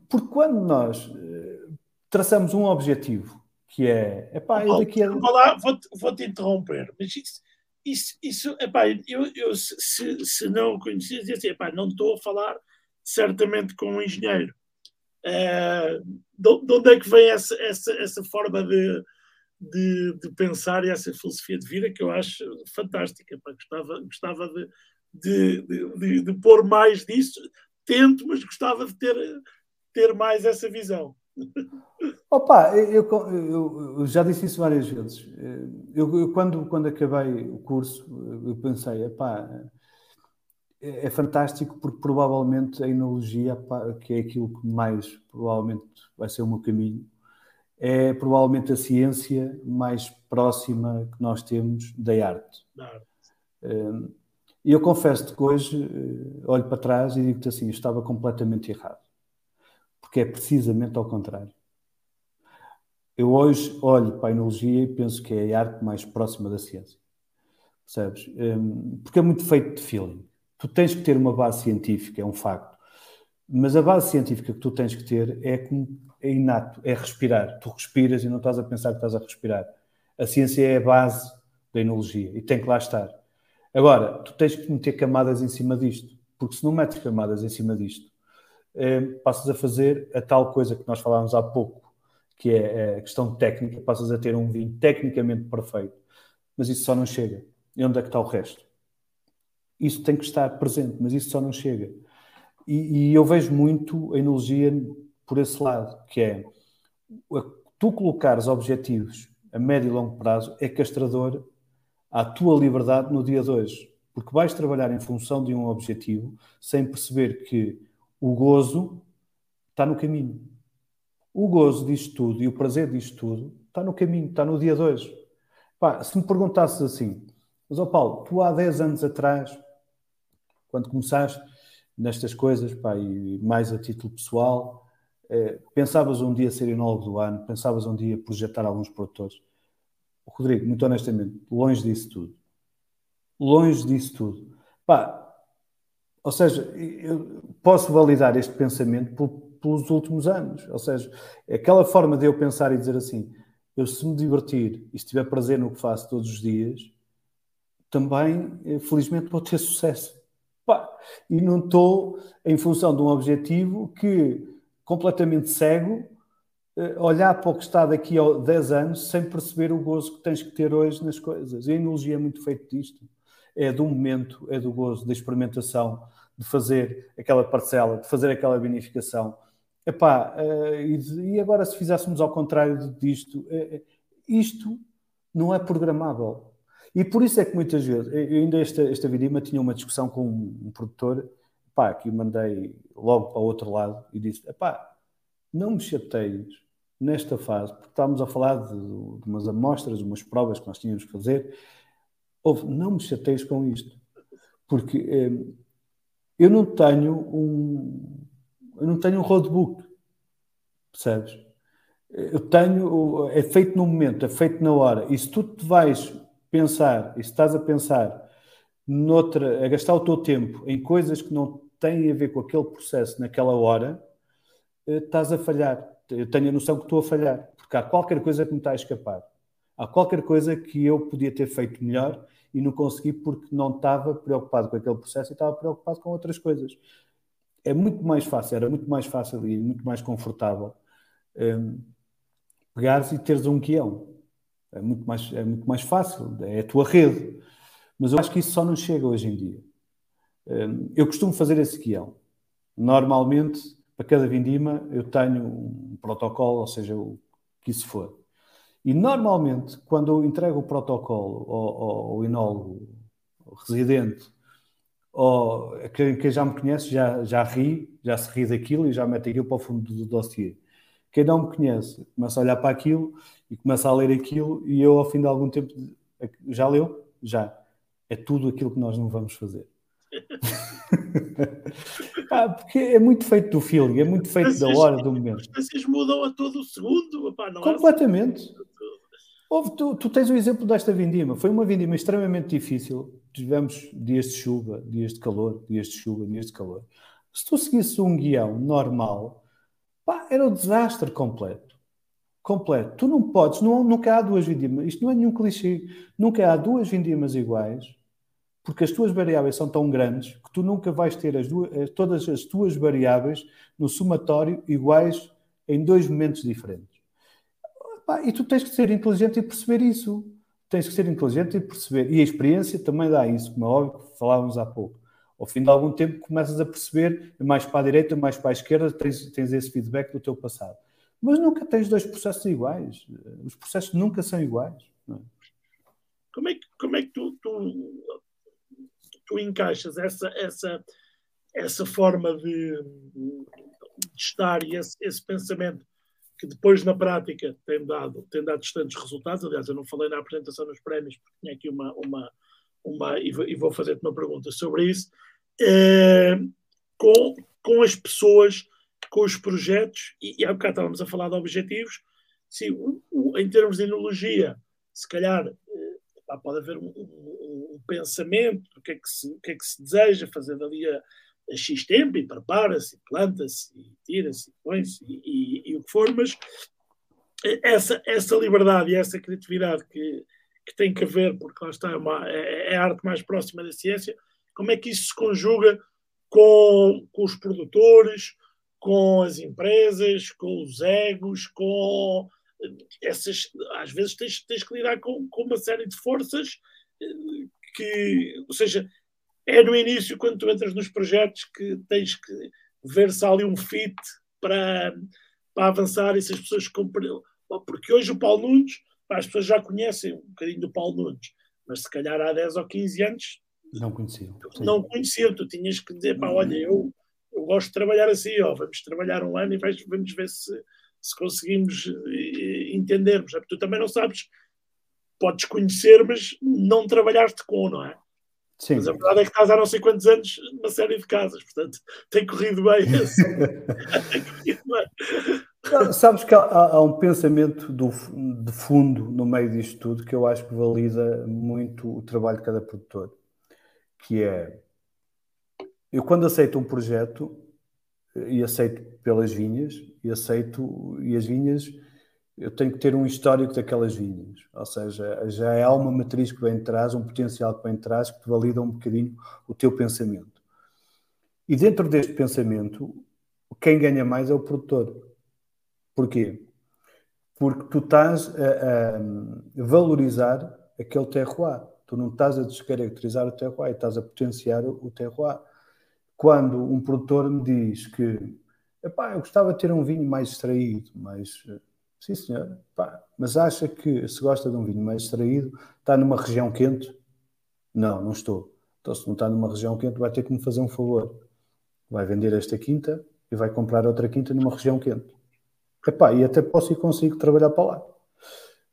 porque quando nós uh, traçamos um objetivo que é, epá, oh, daqui a... Vou, lá, vou, vou te interromper, mas isso, isso, isso epá, eu, eu se, se não conhecia, dizia assim, epá, não estou a falar certamente com um engenheiro. Uh, de, onde é que vem essa, essa, essa forma de, de, de, pensar essa filosofia de vida que eu acho fantástica? Pá, gostava gostava de, de, de, de, pôr mais disso. Tento, mas gostava de ter, ter mais essa visão. Opa, eu, eu, eu, já disse isso várias vezes. Eu, eu, quando, quando acabei o curso, eu pensei, epá, é, é fantástico porque provavelmente a enologia, que é aquilo que mais provavelmente vai ser o meu caminho, é provavelmente a ciência mais próxima que nós temos da arte. Hum, e eu confesso-te que hoje eh, olho para trás e digo-te assim, estava completamente errado. Porque é precisamente ao contrário. Eu hoje olho para a enologia e penso que é a arte mais próxima da ciência. Percebes? Um, porque é muito feito de feeling. Tu tens que ter uma base científica, é um facto. Mas a base científica que tu tens que ter é, como, é inato, é respirar. Tu respiras e não estás a pensar que estás a respirar. A ciência é a base da enologia e tem que lá estar. Agora, tu tens que meter camadas em cima disto, porque se não metes camadas em cima disto, eh, passas a fazer a tal coisa que nós falámos há pouco, que é a questão técnica, passas a ter um vinho tecnicamente perfeito, mas isso só não chega. E onde é que está o resto? Isso tem que estar presente, mas isso só não chega. E, e eu vejo muito a enologia por esse lado, que é tu colocares objetivos a médio e longo prazo é castrador à tua liberdade no dia de hoje, porque vais trabalhar em função de um objetivo sem perceber que o gozo está no caminho. O gozo disto tudo e o prazer disto tudo está no caminho, está no dia de hoje. Pá, se me perguntasses assim, mas ó Paulo, tu há 10 anos atrás, quando começaste nestas coisas, pá, e mais a título pessoal, pensavas um dia ser enólogo do ano, pensavas um dia projetar alguns produtores. Rodrigo, muito honestamente, longe disso tudo. Longe disso tudo. Pá, ou seja, eu posso validar este pensamento por, pelos últimos anos. Ou seja, aquela forma de eu pensar e dizer assim: eu se me divertir e estiver prazer no que faço todos os dias, também, eh, felizmente, vou ter sucesso. Pá, e não estou em função de um objetivo que, completamente cego, eh, olhar para o que está daqui a 10 anos sem perceber o gozo que tens que ter hoje nas coisas. E a enologia é muito feito disto. É do momento, é do gozo, da experimentação, de fazer aquela parcela, de fazer aquela vinificação. Epá, uh, e, agora se fizéssemos ao contrário disto, uh, isto não é programável. E por isso é que muitas vezes, eu ainda esta, esta vidima tinha uma discussão com um produtor, pá, que mandei logo para o outro lado e disse, epá, não me chateies nesta fase, porque estávamos a falar de, de umas amostras, umas provas que nós tínhamos que fazer, não me chateies com isto, porque eh, eu não tenho um eu não tenho um roadbook, percebes? Eu tenho, é feito no momento, é feito na hora, e se tu te vais pensar, e se estás a pensar noutra, a gastar o teu tempo em coisas que não têm a ver com aquele processo naquela hora, eh, estás a falhar. Eu tenho a noção que estou a falhar, porque há qualquer coisa que me está a escapar. Há qualquer coisa que eu podia ter feito melhor e não consegui porque não estava preocupado com aquele processo e estava preocupado com outras coisas. É muito mais fácil, era muito mais fácil e muito mais confortável um, pegares e teres um guião. É muito, mais, é muito mais fácil, é a tua rede. Mas eu acho que isso só não chega hoje em dia. Um, eu costumo fazer esse guião. Normalmente, para cada vindima, eu tenho um protocolo, ou seja, o que isso for. E normalmente, quando eu entrego o protocolo ao, ao, ao enólogo ao residente, ou quem, quem, já me conhece já, já ri, já se ri daquilo e já mete aquilo para o fundo do dossiê. Quem não me conhece começa a olhar para aquilo e começa a ler aquilo e eu, ao fim de algum tempo, já leu? Já. É tudo aquilo que nós não vamos fazer. ah, porque é muito feito do feeling, é muito feito da hora, do momento. As mudam a todo o segundo. Completamente. Houve, tu, tu, tens o exemplo desta vindima. Foi uma vindima extremamente difícil. Tivemos dias de chuva, dias de calor, dias de chuva, dias de calor. Se tu seguisses um guião normal, pá, era um desastre completo. Completo. Tu não podes, não, nunca há duas vindimas. Isto não é nenhum clichê. Nunca há duas vindimas iguais, porque as tuas variáveis são tão grandes que tu nunca vais ter as duas, todas as tuas variáveis no somatório iguais em dois momentos diferentes. E tu tens que ser inteligente e perceber isso. Tens que ser inteligente e perceber. E a experiência também dá isso, como é óbvio que falávamos há pouco. Ao fim de algum tempo começas a perceber, mais para a direita, mais para a esquerda, tens, tens esse feedback do teu passado. Mas nunca tens dois processos iguais. Os processos nunca são iguais. É? Como é que, como é que tu, tu, tu encaixas essa, essa, essa forma de, de estar e esse, esse pensamento que depois na prática tem dado, tem dado tantos resultados. Aliás, eu não falei na apresentação nos prémios, porque tinha aqui uma, uma, uma e vou fazer-te uma pergunta sobre isso, é, com, com as pessoas, com os projetos, e, e há bocado estávamos a falar de objetivos, sim, o, em termos de enologia, se calhar pode haver um, um, um, pensamento do que, é que se, o que é que se deseja fazer dali a, a X tempo e prepara-se, planta-se, tira-se, põe-se e, e, e, o que for, mas essa, essa liberdade e essa criatividade que, que tem que haver, porque lá está, é, uma, é, é, a arte mais próxima da ciência, como é que isso se conjuga com, com os produtores, com as empresas, com os egos, com essas. Às vezes tens, tens que lidar com, com uma série de forças eh, que, ou seja, é no início, quando tu entras nos projetos, que tens que ver se há ali um fit para, para avançar e se as pessoas compreendem. Porque hoje o Paulo Nunes, as pessoas já conhecem um bocadinho do Paulo Nunes, mas se calhar há 10 ou 15 anos não conheciam. Não conheciam, tu tinhas que dizer, pá, olha, eu, eu gosto de trabalhar assim, ó, vamos trabalhar um ano e vais, vamos ver se, se conseguimos eh, entendermos. Tu também não sabes, podes conhecer, mas não trabalhaste com, não é? Sim. Mas a verdade é que estás há não sei quantos anos numa série de casas, portanto tem corrido bem. tem corrido bem. Sabes que há, há, um pensamento do, de fundo no meio disto tudo que eu acho que valida muito o trabalho de cada produtor, que é eu quando aceito um projeto e aceito pelas vinhas e aceito e as vinhas eu tenho que ter um histórico daquelas vinhas, ou seja, já há uma matriz que vem de trás, um potencial que vem de trás que te valida um bocadinho o teu pensamento. E dentro deste pensamento, quem ganha mais é o produtor. Porquê? Porque tu estás a, a valorizar aquele terroir. Tu não estás a descaracterizar o terroir, estás a potenciar o terroir. Quando um produtor me diz que eu gostava de ter um vinho mais extraído, mais Sim, senhor. Pá, mas acha que se gosta de um vinho mais extraído, está numa região quente? Não, não estou. Então, se não está numa região quente, vai ter que me fazer um favor. Vai vender esta quinta e vai comprar outra quinta numa região quente. Epá, e até posso e consigo trabalhar para lá.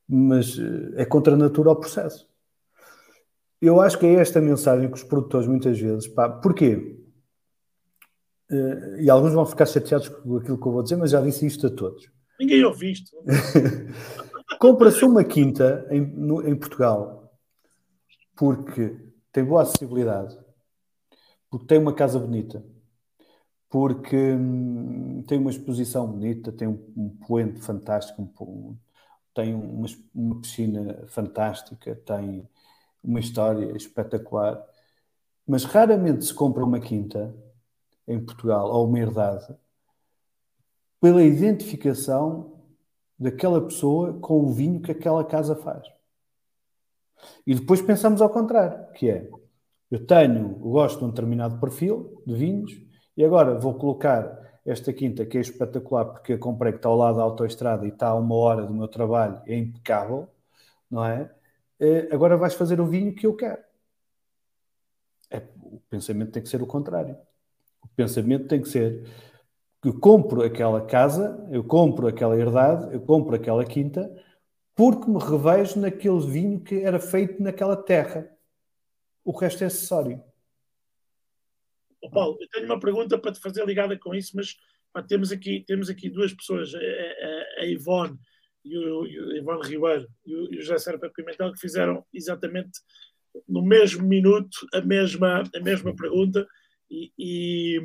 Mas eh, é contra a natura o processo. Eu acho que é esta mensagem que os produtores muitas vezes. Pá, porquê? Uh, e alguns vão ficar chateados com aquilo que eu vou dizer, mas já disse isto a todos. Ninguém ouviu isto. Compra-se uma quinta em, no, em Portugal porque tem boa acessibilidade, porque tem uma casa bonita, porque hum, tem uma exposição bonita, tem um, um poente fantástico, um, tem uma, uma, piscina fantástica, tem uma história espetacular, mas raramente se compra uma quinta em Portugal ou uma herdade pela identificação daquela pessoa com o vinho que aquela casa faz. E depois pensamos ao contrário, que é, eu tenho, gosto de um determinado perfil de vinhos e agora vou colocar esta quinta que é espetacular porque eu comprei que está ao lado da autoestrada e está a uma hora do meu trabalho, é impecável, não é? Eh, agora vais fazer o vinho que eu quero. É, o pensamento tem que ser o contrário. Pensamento tem que ser eu compro aquela casa, eu compro aquela herdade, eu compro aquela quinta, porque me revejo naquele vinho que era feito naquela terra. O resto é acessório. Oh, Paulo, eu tenho uma pergunta para te fazer ligada com isso, mas pá, temos, aqui, temos aqui duas pessoas, a, a, a Ivone e o, e o Ivone Ribeiro e o, e o José Serpa Pimentel, que fizeram exatamente no mesmo minuto a mesma, a mesma pergunta e, e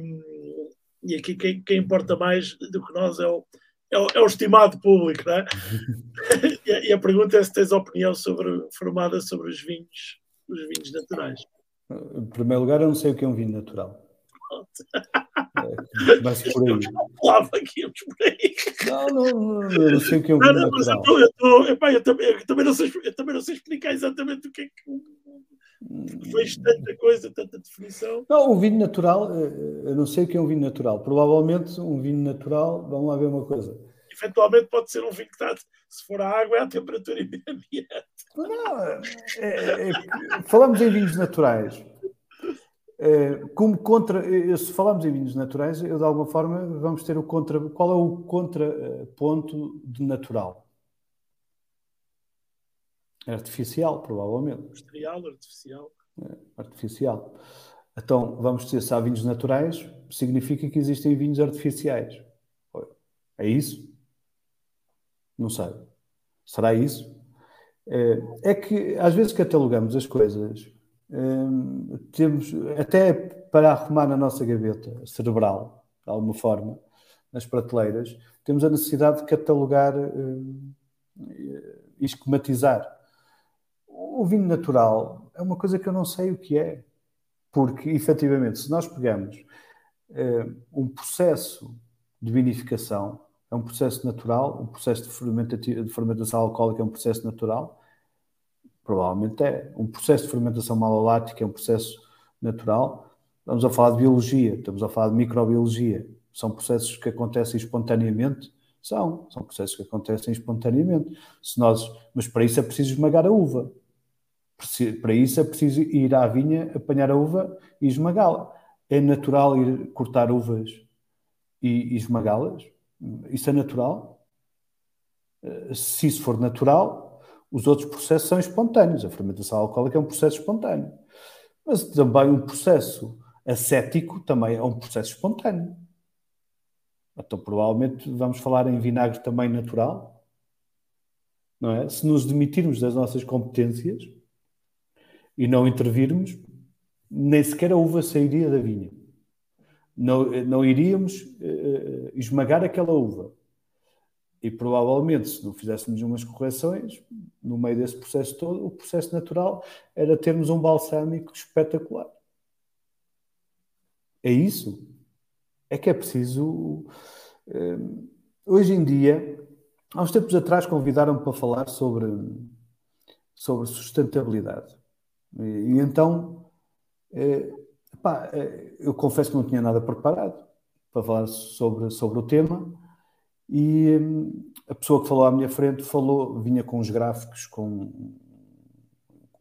e aqui quem, quem, importa mais do que nós é o, é o, é o estimado público, não é? e, a, e, a, pergunta é se tens opinião sobre, formada sobre os vinhos, os vinhos naturais. Em primeiro lugar, eu não sei o que é um vinho natural. É, mas por aí. Falava aqui, por aí. Não, não, não, eu não sei o que é um vinho não, natural. Eu, eu, eu, eu, também, eu, também não sei, eu também não sei explicar exatamente o que é que Vejo tanta coisa, tanta definição. Não, o vinho natural, eh, eu não sei o que é um vinho natural. Provavelmente um vinho natural, vamos lá ver uma coisa. Eventualmente pode ser um vinho que está, se for a água, é a temperatura ambiente. Não, é, é, é, falamos em vinhos naturais. É, como contra, se falamos em vinhos naturais, eu de alguma forma vamos ter o contra. Qual é o contraponto de natural? Artificial, provavelmente. Industrial, artificial. É, artificial. Então, vamos dizer, se há vinhos naturais, significa que existem vinhos artificiais. É isso? Não sei. Será isso? É, é que às vezes catalogamos as coisas, hum, temos até para arrumar na nossa gaveta cerebral, de alguma forma, nas prateleiras, temos a necessidade de catalogar hum, e esquematizar. O vinho natural é uma coisa que eu não sei o que é, porque efetivamente, se nós pegamos hum, um processo de vinificação é um processo natural, o um processo de, de fermentação alcoólica é um processo natural, provavelmente é. Um processo de fermentação malolática é um processo natural. Estamos a falar de biologia, estamos a falar de microbiologia. São processos que acontecem espontaneamente? São, são processos que acontecem espontaneamente. Se nós, mas para isso é preciso esmagar a uva. Para isso é preciso ir à vinha, apanhar a uva e esmagá-la. É natural ir cortar uvas e, esmagá-las? Isso é natural? Eh, se isso for natural, os outros processos são espontâneos. A fermentação alcoólica é um processo espontâneo. Mas também um processo acético também é um processo espontâneo. Então, provavelmente, vamos falar em vinagre também natural. Não é? Se nos demitirmos das nossas competências e não intervirmos, nem sequer a uva sairia da vinha não, não iríamos uh, esmagar aquela uva. E provavelmente, se não fizéssemos umas correções, no meio desse processo todo, o processo natural era termos um balsâmico espetacular. É isso. É que é preciso. Uh, hoje em dia, há uns tempos atrás, convidaram-me para falar sobre, sobre sustentabilidade. E, então. Uh, Pá, eh, eu confesso que não tinha nada preparado para falar sobre, sobre o tema e hum, a pessoa que falou à minha frente falou, vinha com os gráficos, com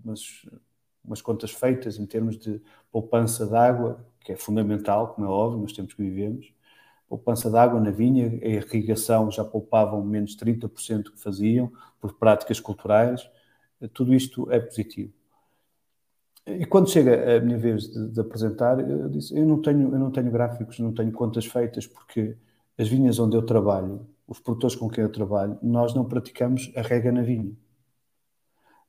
umas, umas contas feitas em termos de poupança de água, que é fundamental, como é óbvio, nos tempos que vivemos. Poupança de água na vinha, a irrigação já poupavam menos 30% que faziam por práticas culturais. Tudo isto é positivo. E quando chega a minha vez de, de, apresentar, eu disse: eu não, tenho, eu não tenho gráficos, não tenho contas feitas, porque as vinhas onde eu trabalho, os produtores com quem eu trabalho, nós não praticamos a rega na vinha.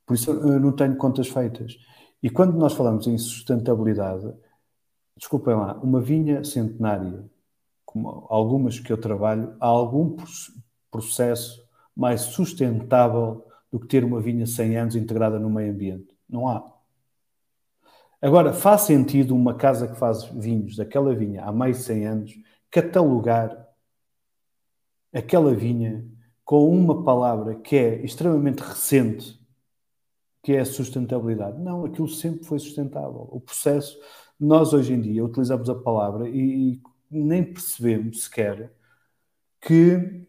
Por isso eu não tenho contas feitas. E quando nós falamos em sustentabilidade, desculpem lá, uma vinha centenária, como algumas que eu trabalho, há algum processo mais sustentável do que ter uma vinha 100 anos integrada no meio ambiente? Não há. Agora, faz sentido uma casa que faz vinhos daquela vinha há mais de 100 anos catalogar aquela vinha com uma palavra que é extremamente recente, que é a sustentabilidade. Não, aquilo sempre foi sustentável. O processo, nós hoje em dia utilizamos a palavra e, e nem percebemos sequer que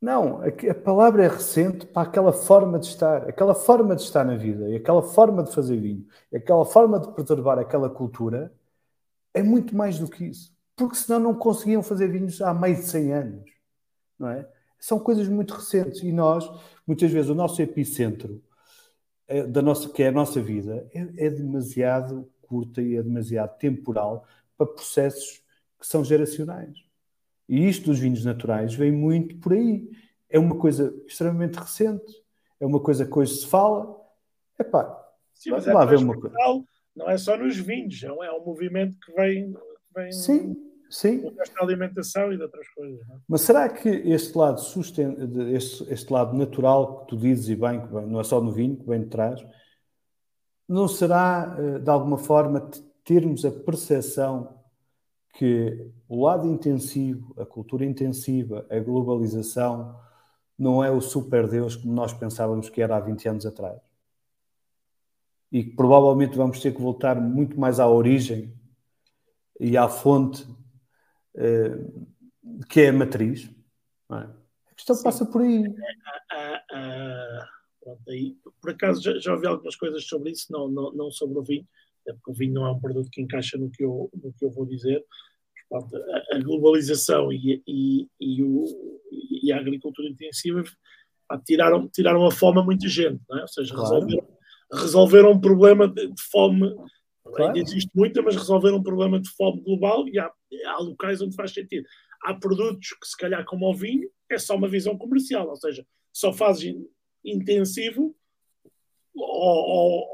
não, a, palavra é recente para aquela forma de estar, aquela forma de estar na vida, e aquela forma de fazer vinho, e aquela forma de preservar aquela cultura, é muito mais do que isso. Porque senão não conseguiam fazer vinhos há mais de 100 anos, não é? São coisas muito recentes e nós, muitas vezes, o nosso epicentro é, da nossa, que é a nossa vida é, é demasiado curta e é demasiado temporal para processos que são geracionais. E isto dos vinhos naturais vem muito por aí. É uma coisa extremamente recente, é uma coisa que hoje se fala. Epá, Sim, mas é lá ver uma coisa. Não é só nos vinhos, é um, é um movimento que vem, vem sim, sim. desta alimentação e de outras coisas. Não? É? Mas será que este lado, susten... este, este lado natural que tu dizes e bem, que não é só no vinho, que vem de trás, não será eh, de alguma forma termos a percepção que o lado intensivo, a cultura intensiva, a globalização, não é o super Deus como nós pensávamos que era há 20 anos atrás. E que provavelmente vamos ter que voltar muito mais à origem e à fonte eh, que é a matriz. É? A questão Sim. passa por aí. aí. Por acaso já, já ouvi algumas coisas sobre isso, não, não, não sobre o vinho, porque o vinho não é um produto que encaixa no que eu, no que eu vou dizer, a globalização e, e, e, o, e, a agricultura intensiva tiraram, tiraram a fome a muita gente, é? ou seja, claro. resolveram, resolveram um problema de, de fome. Claro. Ainda existe muita, mas resolveram um problema de fome global e há, há locais onde faz sentido. há produtos que, se calhar, como o vinho, é só uma visão comercial, ou seja, só fazes intensivo ou, ou,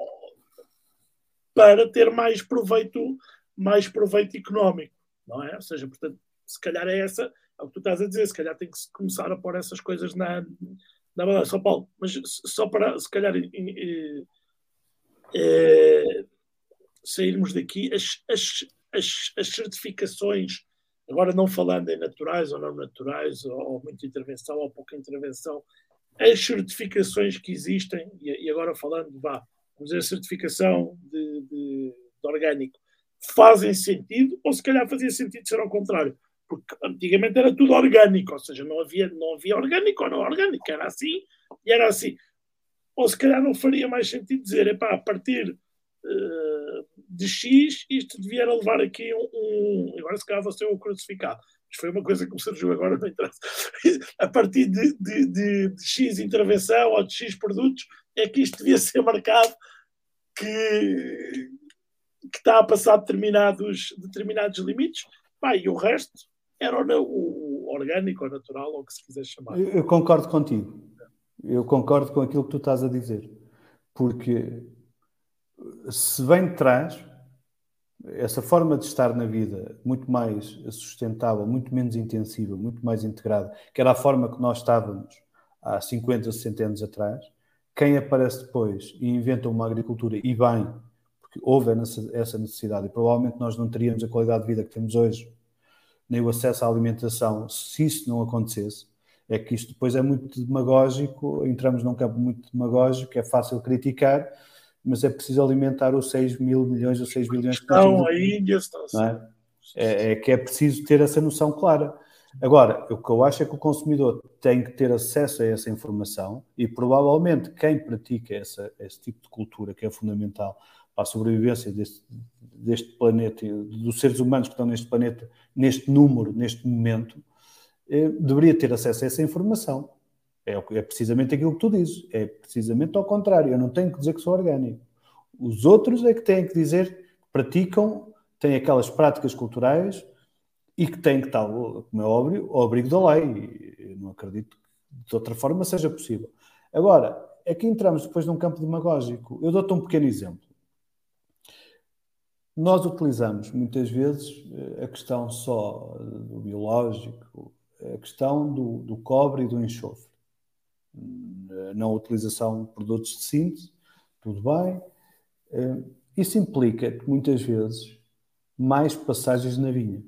para ter mais proveito, mais proveito económico, não é? Ou seja, portanto, se calhar é essa, é o que tu estás a dizer, se calhar tem que começar a pôr essas coisas na, na balança. Só Paulo, mas só para, se calhar, é, sairmos daqui, as, as, as, as certificações agora não falando em naturais ou não naturais, ou, ou muita intervenção ou pouca intervenção, as certificações que existem, e, agora falando, vá, vamos dizer, certificação de, de, de, orgânico, fazem sentido, ou se calhar fazia sentido ser ao contrário, porque antigamente era tudo orgânico, ou seja, não havia, não havia orgânico ou não orgânico, era assim e era assim. Ou se calhar não faria mais sentido dizer, epá, a partir uh, de X, isto devia levar aqui um, um agora se calhar vou ser um crucificado, foi uma coisa que me surgiu agora, não interessa. A partir de, de, de, de, X intervenção ou de X produtos, é que isto devia ser marcado que, que está a passar determinados, determinados limites. Pá, e o resto era o, o, orgânico ou natural, ou o que se quiser chamar. Eu, eu concordo contigo. Eu concordo com aquilo que tu estás a dizer. Porque se vem de trás, essa forma de estar na vida muito mais sustentável, muito menos intensiva, muito mais integrada, que era a forma que nós estávamos há 50, 60 anos atrás. Quem aparece depois e inventa uma agricultura, e bem, porque houve essa necessidade, e provavelmente nós não teríamos a qualidade de vida que temos hoje, nem o acesso à alimentação, se isso não acontecesse. É que isto depois é muito demagógico, entramos num campo muito demagógico, é fácil criticar, mas é preciso alimentar os 6 mil milhões ou 6 bilhões que estão aí. Estão é? É, é que é preciso ter essa noção clara. Agora, o que eu acho é que o consumidor tem que ter acesso a essa informação e provavelmente quem pratica essa, esse tipo de cultura, que é fundamental para a sobrevivência deste, deste planeta, dos seres humanos que estão neste planeta, neste número, neste momento, eh, deveria ter acesso a essa informação. É, é precisamente aquilo que tu dizes. É precisamente ao contrário. Eu não tenho que dizer que sou orgânico. Os outros é que têm que dizer que praticam, têm aquelas práticas culturais e que têm que estar, como é óbvio, ao abrigo da lei. Eu não acredito que de outra forma seja possível. Agora, aqui entramos depois num campo demagógico. Eu dou-te um pequeno exemplo. Nós utilizamos muitas vezes eh, a questão só do biológico, a questão do, do cobre e do enxofre na utilização de produtos de síntese, tudo bem. Eh, isso implica muitas vezes mais passagens na vinha.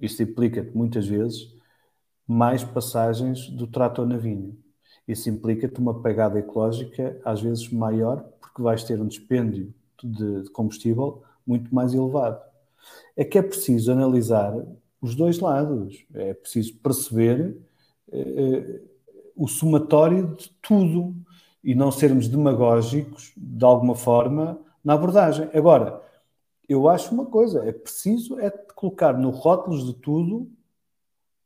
Isto implica muitas vezes mais passagens do trator na vinha. Isso implica-te uma pegada ecológica às vezes maior, porque vais ter um dispêndio de combustível muito mais elevado. É que é preciso analisar os dois lados. É preciso perceber eh, o somatório de tudo e não sermos demagógicos de alguma forma na abordagem. Agora, eu acho uma coisa, é preciso é colocar no rótulos de tudo,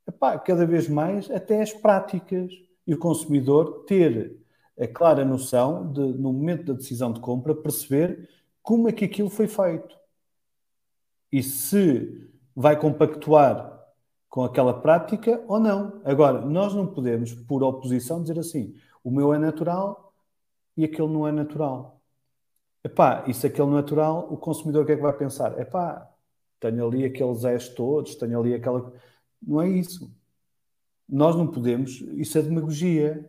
epá, cada vez mais até as práticas e o consumidor ter a clara noção de, no momento da decisão de compra, perceber como é que aquilo foi feito. E se vai compactuar com aquela prática ou não. Agora, nós não podemos, por oposição, dizer assim: o meu é natural e aquele não é natural. Epá, e se aquele é natural, o consumidor o que é que vai pensar? Epá, tenho ali aqueles és todos, tenho ali aquela. Não é isso. Nós não podemos, isso é demagogia.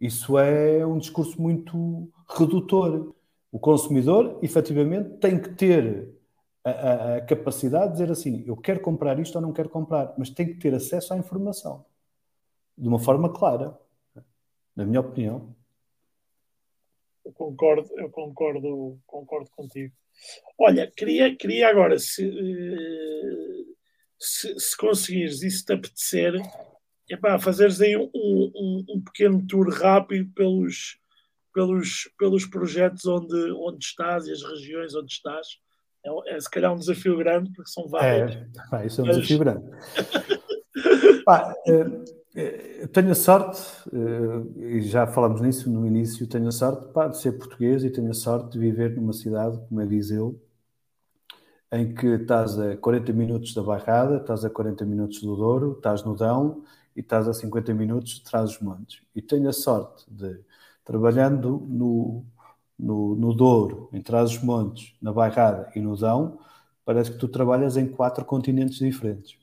Isso é um discurso muito redutor. O consumidor, efetivamente, tem que ter a, a, capacidade de dizer assim: eu quero comprar isto ou não quero comprar, mas tem que ter acesso à informação de uma forma clara, na minha opinião. Eu concordo, eu concordo, concordo contigo. Olha, queria, queria agora, se, se, se conseguires e se te apetecer, epá, fazeres aí um, um, um, pequeno tour rápido pelos, pelos, pelos projetos onde, onde estás e as regiões onde estás é, é se calhar um desafio grande, porque são vários. É, pá, isso é um mas... desafio grande. pá, eh, tenho a sorte, eh, e já falamos nisso no início, tenho a sorte pá, de ser português e tenho a sorte de viver numa cidade como é Viseu, em que estás a 40 minutos da Barrada, estás a 40 minutos do Douro, estás no Dão e estás a 50 minutos de Trás-os-Montes. E tenho a sorte de, trabalhando no, no, no Douro, em Trás-os-Montes, na Barrada e no Dão, parece que tu trabalhas em quatro continentes diferentes.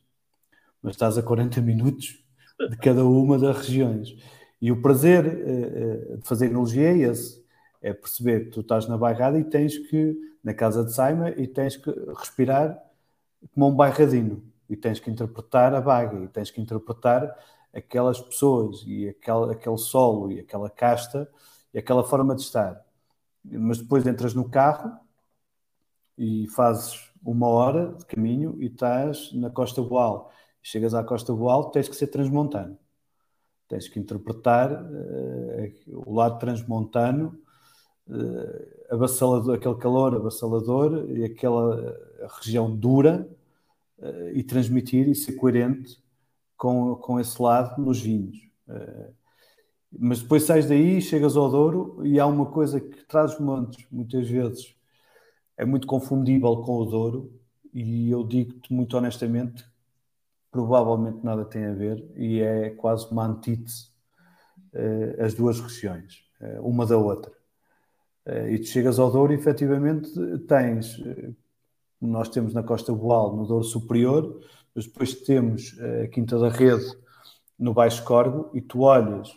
Mas estás a 40 minutos de cada uma das regiões. E o prazer uh, uh, de fazer analogia é esse. É perceber que tu estás na Bairrada e tens que, na casa de Saima, e tens que respirar como um bairradino. E tens que interpretar a baga, e tens que interpretar aquelas pessoas, e aquele, aquele solo, e aquela casta, e aquela forma de estar. Mas depois entras no carro e fazes uma hora de caminho e estás na Costa Boal. Chegas à Costa Boal, tens que ser transmontano. Tens que interpretar uh, o lado transmontano, uh, avassalador, aquele calor avassalador e aquela região dura uh, e transmitir e ser coerente com, com esse lado nos vinhos. Uh, mas depois sais daí, chegas ao Douro e há uma coisa que traz montes, muitas vezes, é muito confundível com o Douro e eu digo-te muito honestamente provavelmente nada tem a ver e é quase uma antítese uh, as duas regiões, uh, uma da outra. E tu chegas ao Douro e efetivamente tens, nós temos na Costa Boal, no Douro Superior, mas depois temos a Quinta da Rede no Baixo Corgo e tu olhas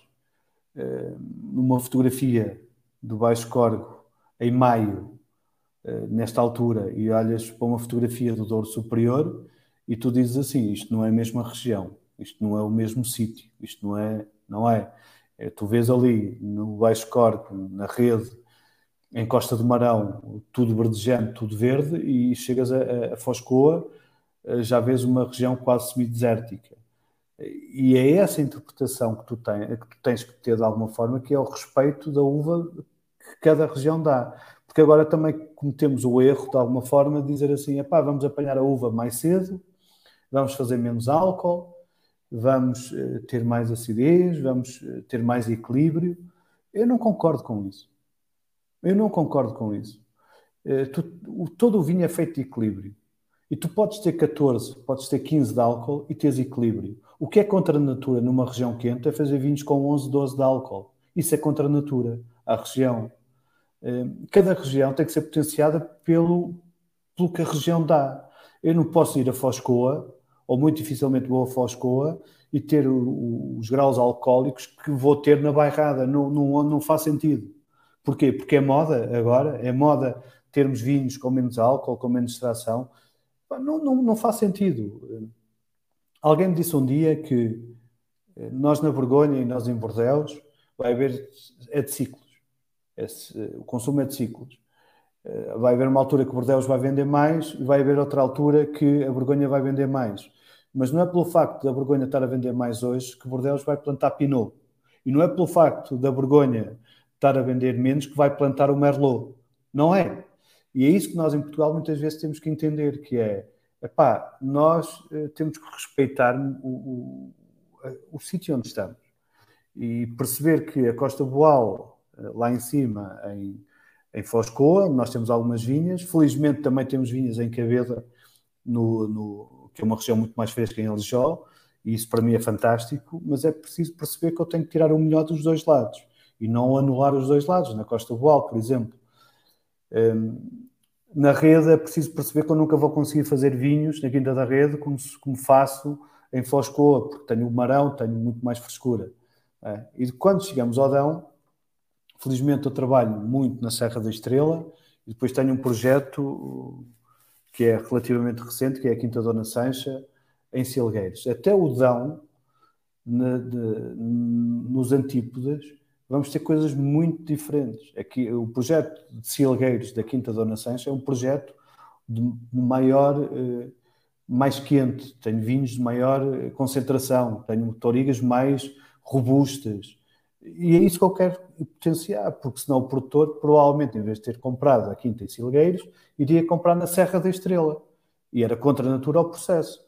numa fotografia do Baixo Corgo em maio, nesta altura, e olhas para uma fotografia do Douro Superior e tu dizes assim: isto não é a mesma região, isto não é o mesmo sítio, isto não é, não é. Tu vês ali no Baixo Corpo, na rede, em Costa do Marão, tudo verdejante, tudo verde, e chegas a, a Foscoa, eh, já vês uma região quase semidesértica. E é essa interpretação que tu, tens, que tu tens que ter de alguma forma, que é o respeito da uva que cada região dá. Porque agora também cometemos o erro, de alguma forma, de dizer assim: vamos apanhar a uva mais cedo, vamos fazer menos álcool, vamos uh, ter mais acidez, vamos uh, ter mais equilíbrio. Eu não concordo com isso. Eu não concordo com isso. Todo o vinho é feito de equilíbrio. E tu podes ter 14, podes ter 15 de álcool e teres equilíbrio. O que é contra a natura numa região quente é fazer vinhos com 11, 12 de álcool. Isso é contra a natura. A região. Cada região tem que ser potenciada pelo, pelo que a região dá. Eu não posso ir a Foscoa ou muito dificilmente vou a Foscoa e ter os graus alcoólicos que vou ter na bairrada. Não, não, não faz sentido. Porquê? Porque é moda agora, é moda termos vinhos com menos álcool, com menos extração. Não, não, não faz sentido. Alguém me disse um dia que eh, nós na Borgonha e nós em Bordeaux vai haver, é de ciclos. Esse, o consumo é de ciclos. Eh, vai haver uma altura que Bordeaux vai vender mais e vai haver outra altura que a Borgonha vai vender mais. Mas não é pelo facto da Borgonha estar a vender mais hoje que Bordeaux vai plantar Pinot. E não é pelo facto da Borgonha estar a vender menos que vai plantar o Merlot. Não é. E é isso que nós em Portugal muitas vezes temos que entender, que é, epá, nós eh, temos que respeitar o, o, o sítio onde estamos. E perceber que a Costa Boal, eh, lá em cima, em, em Foscoa, nós temos algumas vinhas. Felizmente também temos vinhas em Cabeda, no, no que é uma região muito mais fresca em Alijó, e isso para mim é fantástico, mas é preciso perceber que eu tenho que tirar o melhor dos dois lados e não anular os dois lados. Na Costa Boal, por exemplo, hum, na rede é preciso perceber que eu nunca vou conseguir fazer vinhos na Quinta da Rede como, como faço em Foscoa, porque tenho o marão, tenho muito mais frescura. É? E quando chegamos ao Dão, felizmente eu trabalho muito na Serra da Estrela e depois tenho um projeto que é relativamente recente, que é a Quinta Dona Sancha, em Silgueiros. Até o Dão, na, de, nos Antípodas, vamos ter coisas muito diferentes. Aqui, o projeto de Silgueiros da Quinta Dona Sancha é um projeto de maior, eh, mais quente, tenho vinhos de maior eh, concentração, tenho torigas mais robustas, e é isso que eu quero potenciar, porque senão o produtor, provavelmente, em vez de ter comprado a Quinta em Silgueiros, iria comprar na Serra da Estrela. E era contra a natura o processo.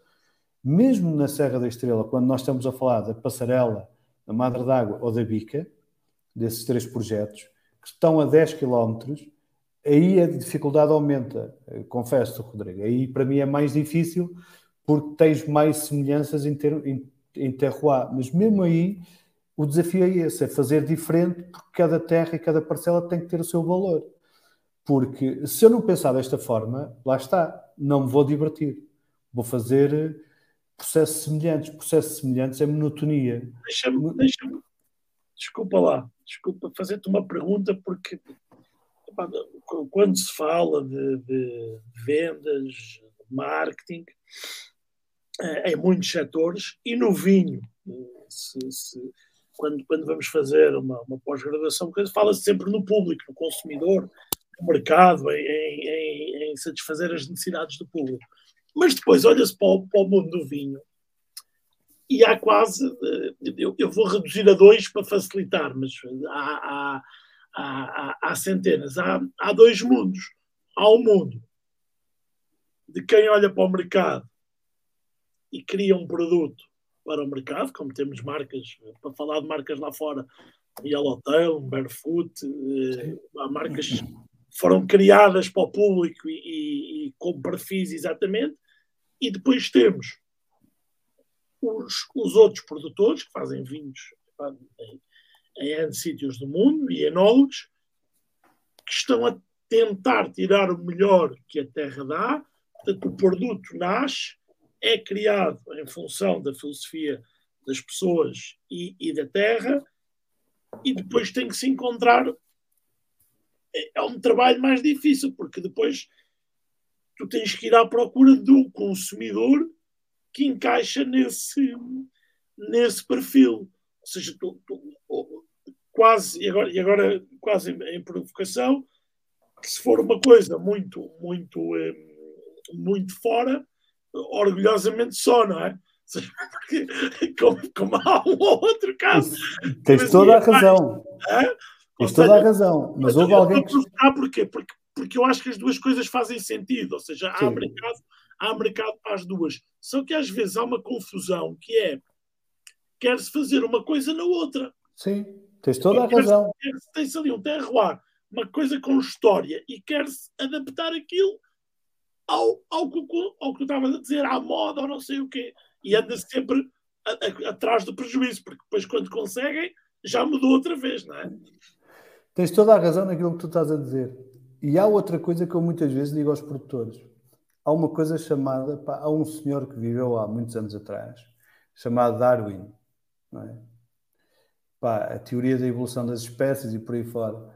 Mesmo na Serra da Estrela, quando nós estamos a falar da Passarela, da Madre d'Água ou da Bica, desses três projetos, que estão a 10 km, aí a dificuldade aumenta, confesso, Rodrigo. Aí para mim é mais difícil porque tens mais semelhanças em, ter, em, em terroir. Mas mesmo aí o desafio é esse, é fazer diferente, porque cada terra e cada parcela tem que ter o seu valor. Porque se eu não pensar desta forma, lá está, não me vou divertir. Vou fazer processos semelhantes. Processos semelhantes é monotonia. Deixa-me, deixa-me, desculpa lá, desculpa fazer-te uma pergunta, porque quando se fala de, de vendas, de marketing, eh, em muitos setores, e no vinho, se, se, quando, quando vamos fazer uma, uma pós-graduação, fala-se sempre no público, no consumidor, no mercado, em, em, em, satisfazer as necessidades do público. Mas depois olha-se para, para, o mundo do vinho e há quase, eh, eu, eu, vou reduzir a dois para facilitar, mas há, há, há, há centenas, há, há dois mundos. Há um mundo de quem olha para o mercado e cria um produto para o mercado, como temos marcas, para falar de marcas lá fora, Yellowtail, Barefoot, eh, há marcas que foram criadas para o público e, e, e com perfis exatamente, e depois temos os, os outros produtores que fazem vinhos em, em N sítios do mundo e enólogos que estão a tentar tirar o melhor que a terra dá, portanto o produto nasce é criado em função da filosofia das pessoas e, e da terra, e depois tem que se encontrar. É, é um trabalho mais difícil, porque depois tu tens que ir à procura do consumidor que encaixa nesse, nesse perfil. Ou seja, tu, tu, quase, e agora, e agora quase em, em, provocação, que se for uma coisa muito, muito, eh, muito fora, orgulhosamente só, não é? Porque, como, como há um ou outro caso. Tens toda a razão. É? Tens toda a razão. Mas houve alguém que. Ah, porquê? Porque, porque eu acho que as duas coisas fazem sentido. Ou seja, há mercado, há mercado para as duas. Só que às vezes há uma confusão que é quer-se fazer uma coisa na outra. Sim, tens toda a razão. Tem-se ali um terroir, uma coisa com história, e quer-se adaptar aquilo ao, ao, que, ao que eu estava a dizer, à moda ou não sei o quê. E anda sempre a, a, atrás do prejuízo, porque depois, quando conseguem, já mudou outra vez, não é? Tens toda a razão naquilo que tu estás a dizer. E há outra coisa que eu muitas vezes digo aos produtores. Há uma coisa chamada, pá, há um senhor que viveu há muitos anos atrás, chamado Darwin, é? Pá, a teoria da evolução das espécies e por aí fora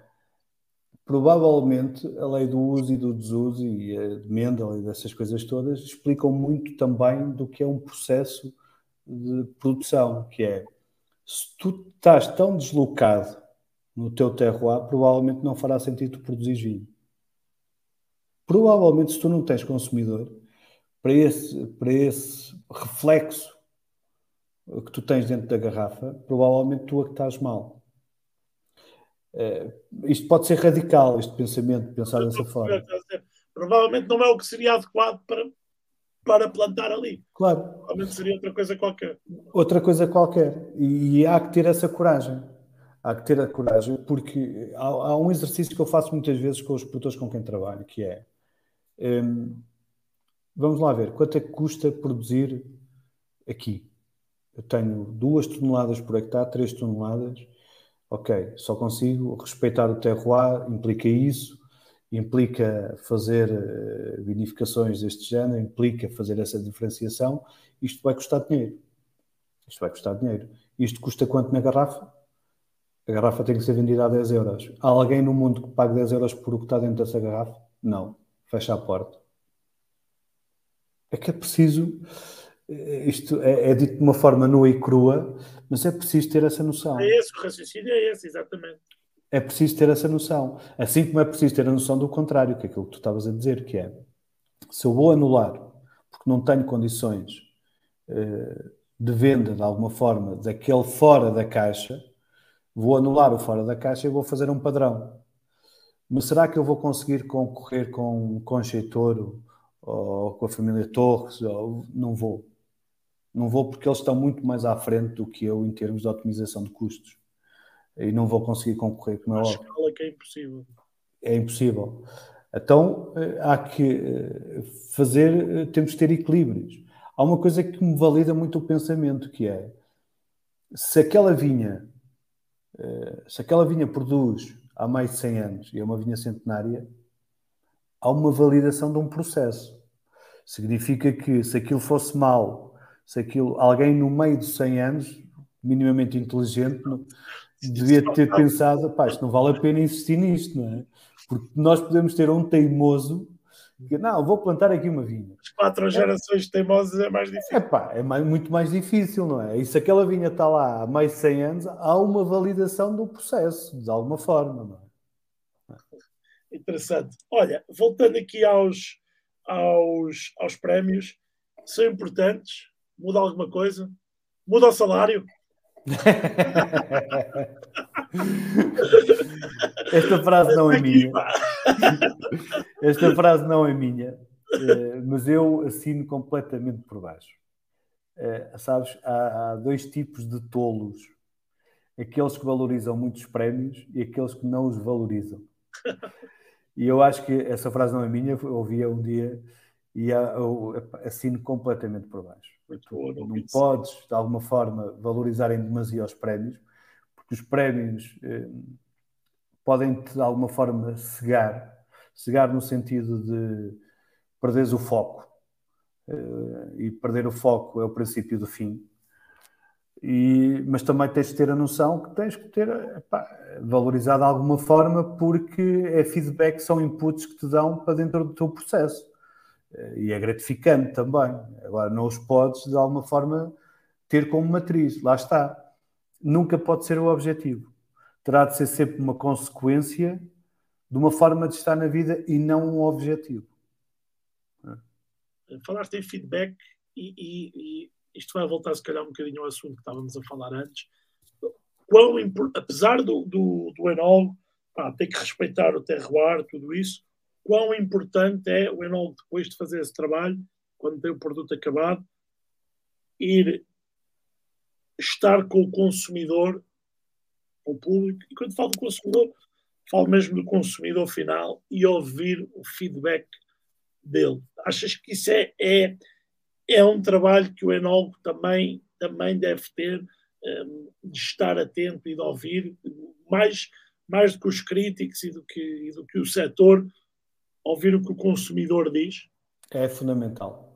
provavelmente a lei do uso e do desuso e a de Mendel e dessas coisas todas explicam muito também do que é um processo de produção, que é se tu estás tão deslocado no teu terroir, provavelmente não fará sentido produzir vinho. Provavelmente, se tu não tens consumidor, para esse, para esse reflexo que tu tens dentro da garrafa, provavelmente tu é que estás mal. Uh, isto pode ser radical, este pensamento, pensar dessa forma. Provavelmente não é o que seria adequado para, para plantar ali. Claro. Provavelmente seria outra coisa qualquer. Outra coisa qualquer. E, e há que ter essa coragem. Há que ter a coragem, porque há, há, um exercício que eu faço muitas vezes com os produtores com quem trabalho, que é um, vamos lá ver, quanto é que custa produzir aqui? Eu tenho duas toneladas por hectare, três toneladas ok, só consigo respeitar o terroir, implica isso, implica fazer uh, vinificações deste género, implica fazer essa diferenciação, isto vai custar dinheiro. Isto vai custar dinheiro. Isto custa quanto na garrafa? A garrafa tem que ser vendida a 10 euros. Há alguém no mundo que pague 10 euros por o que está dentro dessa garrafa? Não. Fecha a porta. É que é preciso isto é, é, dito de uma forma nua e crua, mas é preciso ter essa noção. É esse, o raciocínio é esse, exatamente. É preciso ter essa noção. Assim como é preciso ter a noção do contrário, que é aquilo que tu estavas a dizer, que é se eu vou anular porque não tenho condições uh, de venda de alguma forma daquele fora da caixa, vou anular o fora da caixa e vou fazer um padrão. Mas será que eu vou conseguir concorrer com um Concheitoro ou com a família Torres? Ou... Não vou não vou porque eles estão muito mais à frente do que eu em termos de otimização de custos. E não vou conseguir concorrer, é óbvio. escala que é impossível. é impossível. Então há que fazer, temos que ter equilíbrios. Há uma coisa que me valida muito o pensamento, que é se aquela vinha, se aquela vinha produz há mais de 100 anos e é uma vinha centenária, há uma validação de um processo. Significa que se aquilo fosse mal, se aquilo, alguém no meio de 100 anos, minimamente inteligente, devia ter pensado, pá, isto não vale a pena insistir nisto, não é? Porque nós podemos ter um teimoso que, não, vou plantar aqui uma vinha. Quatro é. gerações teimosas é mais difícil. É pá, é mais, muito mais difícil, não é? E se aquela vinha está lá há mais de 100 anos, há uma validação do processo, de alguma forma, não é? Interessante. Olha, voltando aqui aos, aos, aos prémios, são importantes? Muda alguma coisa? Muda o salário? Esta frase não é minha. Esta frase não é minha, eh, mas eu assino completamente por baixo. Eh, sabes, há, dois tipos de tolos: aqueles que valorizam muitos prémios e aqueles que não os valorizam. E eu acho que essa frase não é minha, eu ouvi um dia e eu assino completamente por baixo. Tu não podes, de alguma forma, valorizar em demasia os prémios, porque os prémios eh, podem, de alguma forma, cegar cegar no sentido de perderes o foco. Eh, e perder o foco é o princípio do fim. E, mas também tens de ter a noção que tens que ter epá, valorizado de alguma forma porque é feedback, são inputs que te dão para dentro do teu processo. Eh, e é gratificante também. Agora, não os podes, de alguma forma, ter como matriz. Lá está. Nunca pode ser o objetivo. Terá de ser sempre uma consequência de uma forma de estar na vida e não um objetivo. Falaste em feedback e, e, e, isto vai voltar, se calhar, um bocadinho ao assunto que estávamos a falar antes. Quão, apesar do, do, do enólogo ter que respeitar o terroir, tudo isso, quão importante é o enólogo, depois de fazer esse trabalho, quando tem o produto acabado, ir estar com o consumidor, com o público, e quando falo do consumidor, falo mesmo do consumidor final e ouvir o feedback dele. Achas que isso é, é, é um trabalho que o enólogo também, também deve ter, um, de estar atento e de ouvir, mais, mais do que os críticos e do que, e do que o setor, ouvir o que o consumidor diz? É fundamental.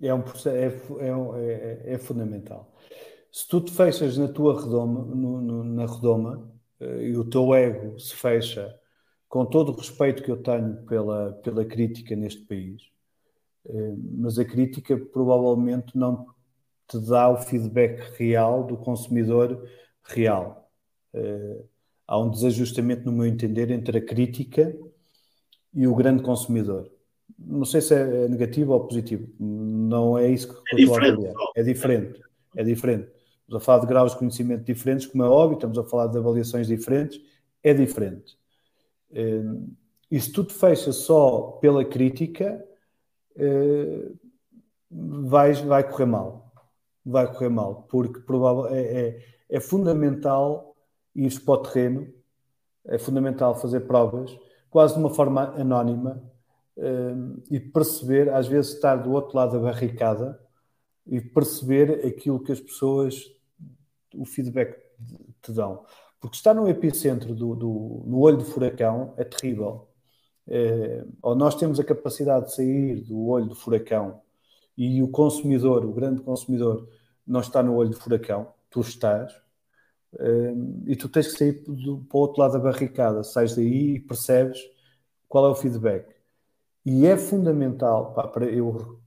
É, um, é, é, é, é fundamental. Se tu te fechas na tua redoma, no, no, na redoma, eh, e o teu ego se fecha, com todo o respeito que eu tenho pela, pela crítica neste país, eh, mas a crítica provavelmente não te dá o feedback real do consumidor real. Eh, há um desajustamento, no meu entender, entre a crítica e o grande consumidor. Não sei se é negativo ou positivo, não é isso que é eu estou a avaliar. É diferente, é diferente. Estamos a falar de graus de conhecimento diferentes, como é óbvio, estamos a falar de avaliações diferentes, é diferente. E se tu te fechas só pela crítica, eh, vais, vai correr mal. Vai correr mal, porque provável, é, é, é fundamental ir para o terreno, é fundamental fazer provas, quase de uma forma anónima, eh, e perceber, às vezes, estar do outro lado da barricada e perceber aquilo que as pessoas o feedback te dão. Porque estar no epicentro, do, do no olho do furacão, é terrível. É, ou nós temos a capacidade de sair do olho do furacão e o consumidor, o grande consumidor, não está no olho do furacão, tu estás, é, e tu tens que sair do, para o outro lado da barricada, sais daí e percebes qual é o feedback. E é fundamental, pá, para eu,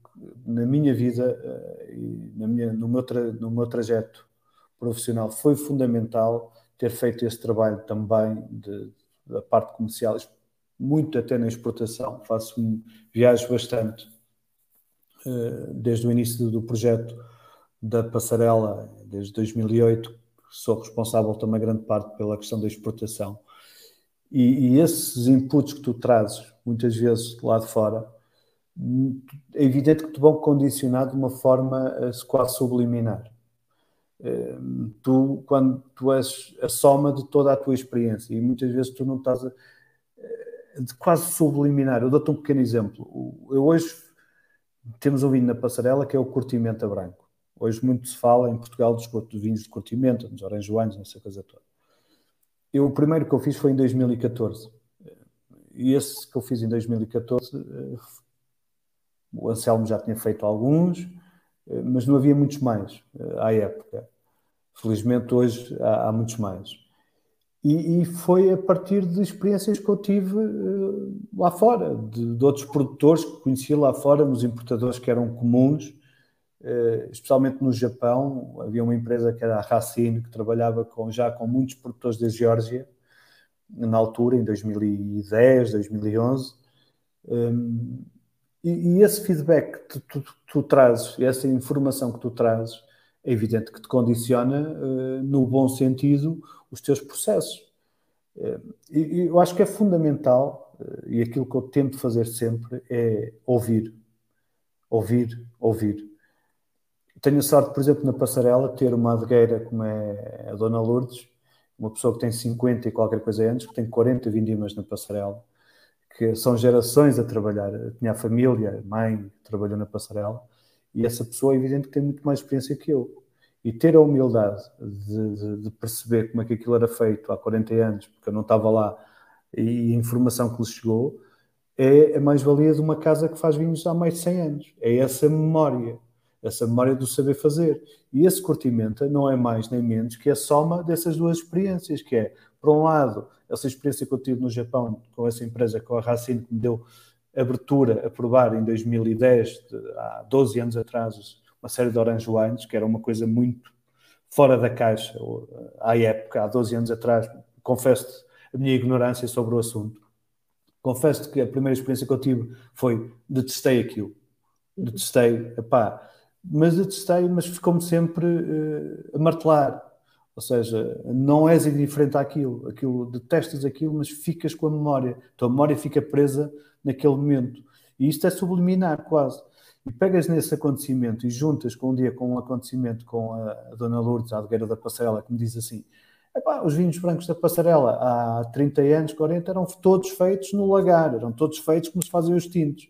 na minha vida, eh, na minha, no, meu tra, no meu trajeto profissional foi fundamental ter feito esse trabalho também de, da parte comercial, muito até na exportação. Faço viagens bastante eh, desde o início do projeto da passarela, desde 2008, sou responsável também grande parte pela questão da exportação. E, e esses inputs que tu trazes, muitas vezes lá de fora, é evidente que te vão condicionar de uma forma quase subliminar. Tu, quando tu és a soma de toda a tua experiência e muitas vezes tu não estás a, de quase subliminar. Eu dou-te um pequeno exemplo. Eu hoje temos um vinho na passarela que é o Curtimenta Branco. Hoje muito se fala em Portugal dos vinhos de Curtimenta, nos Oranjoanos, nessa coisa toda. Eu, o primeiro que eu fiz foi em 2014. E esse que eu fiz em 2014, eh, o Anselmo já tinha feito alguns, eh, mas não havia muitos mais eh, à época. Felizmente hoje há, há muitos mais. E, e, foi a partir de experiências que eu tive uh, lá fora, de, de, outros produtores que conheci lá fora, nos importadores que eram comuns, especialmente no Japão. Havia uma empresa que era a Racine, que trabalhava com, já com muitos produtores da Geórgia, na altura, em 2010, 2011. E, e, esse feedback que tu, tu, tu, trazes, essa informação que tu trazes, é evidente que te condiciona, uh, no bom sentido, os teus processos. Eh, e eu acho que é fundamental, eh, e aquilo que eu tento fazer sempre é ouvir, ouvir, ouvir. Tenho a sorte, por exemplo, na passarela, ter uma adegueira como é a Dona Lourdes, uma pessoa que tem 50 e qualquer coisa antes, que tem 40 vindimas na passarela, que são gerações a trabalhar. Eu tinha a família, a mãe, trabalhou na passarela, e essa pessoa é evidente que tem muito mais experiência que eu e ter a humildade de, de, de, perceber como é que aquilo era feito há 40 anos, porque eu não estava lá, e a informação que lhes chegou, é a mais-valia de uma casa que faz vinhos há mais de 100 anos. É essa memória, essa memória do saber fazer. E esse curtimento não é mais nem menos que a soma dessas duas experiências, que é, por um lado, essa experiência que eu tive no Japão com essa empresa, com a Racine, que me deu abertura a provar em 2010, há 12 anos atrás, uma série de Orange Wines, que era uma coisa muito fora da caixa, à época, há 12 anos atrás. Confesso a minha ignorância sobre o assunto. Confesso que a primeira experiência que eu tive foi detestei aquilo. Detestei, epá, mas detestei, mas ficou-me sempre uh, a martelar. Ou seja, não és indiferente àquilo, aquilo, detestas aquilo, mas ficas com a memória. A tua memória fica presa naquele momento. E isto é subliminar, quase e pegas nesse acontecimento e juntas com um dia com um acontecimento com a, a Dona Lourdes, a Adegueira da Passarela, que me diz assim: os vinhos brancos da Passarela há 30 anos, 40, eram todos feitos no lagar, eram todos feitos como se fazem os tintos.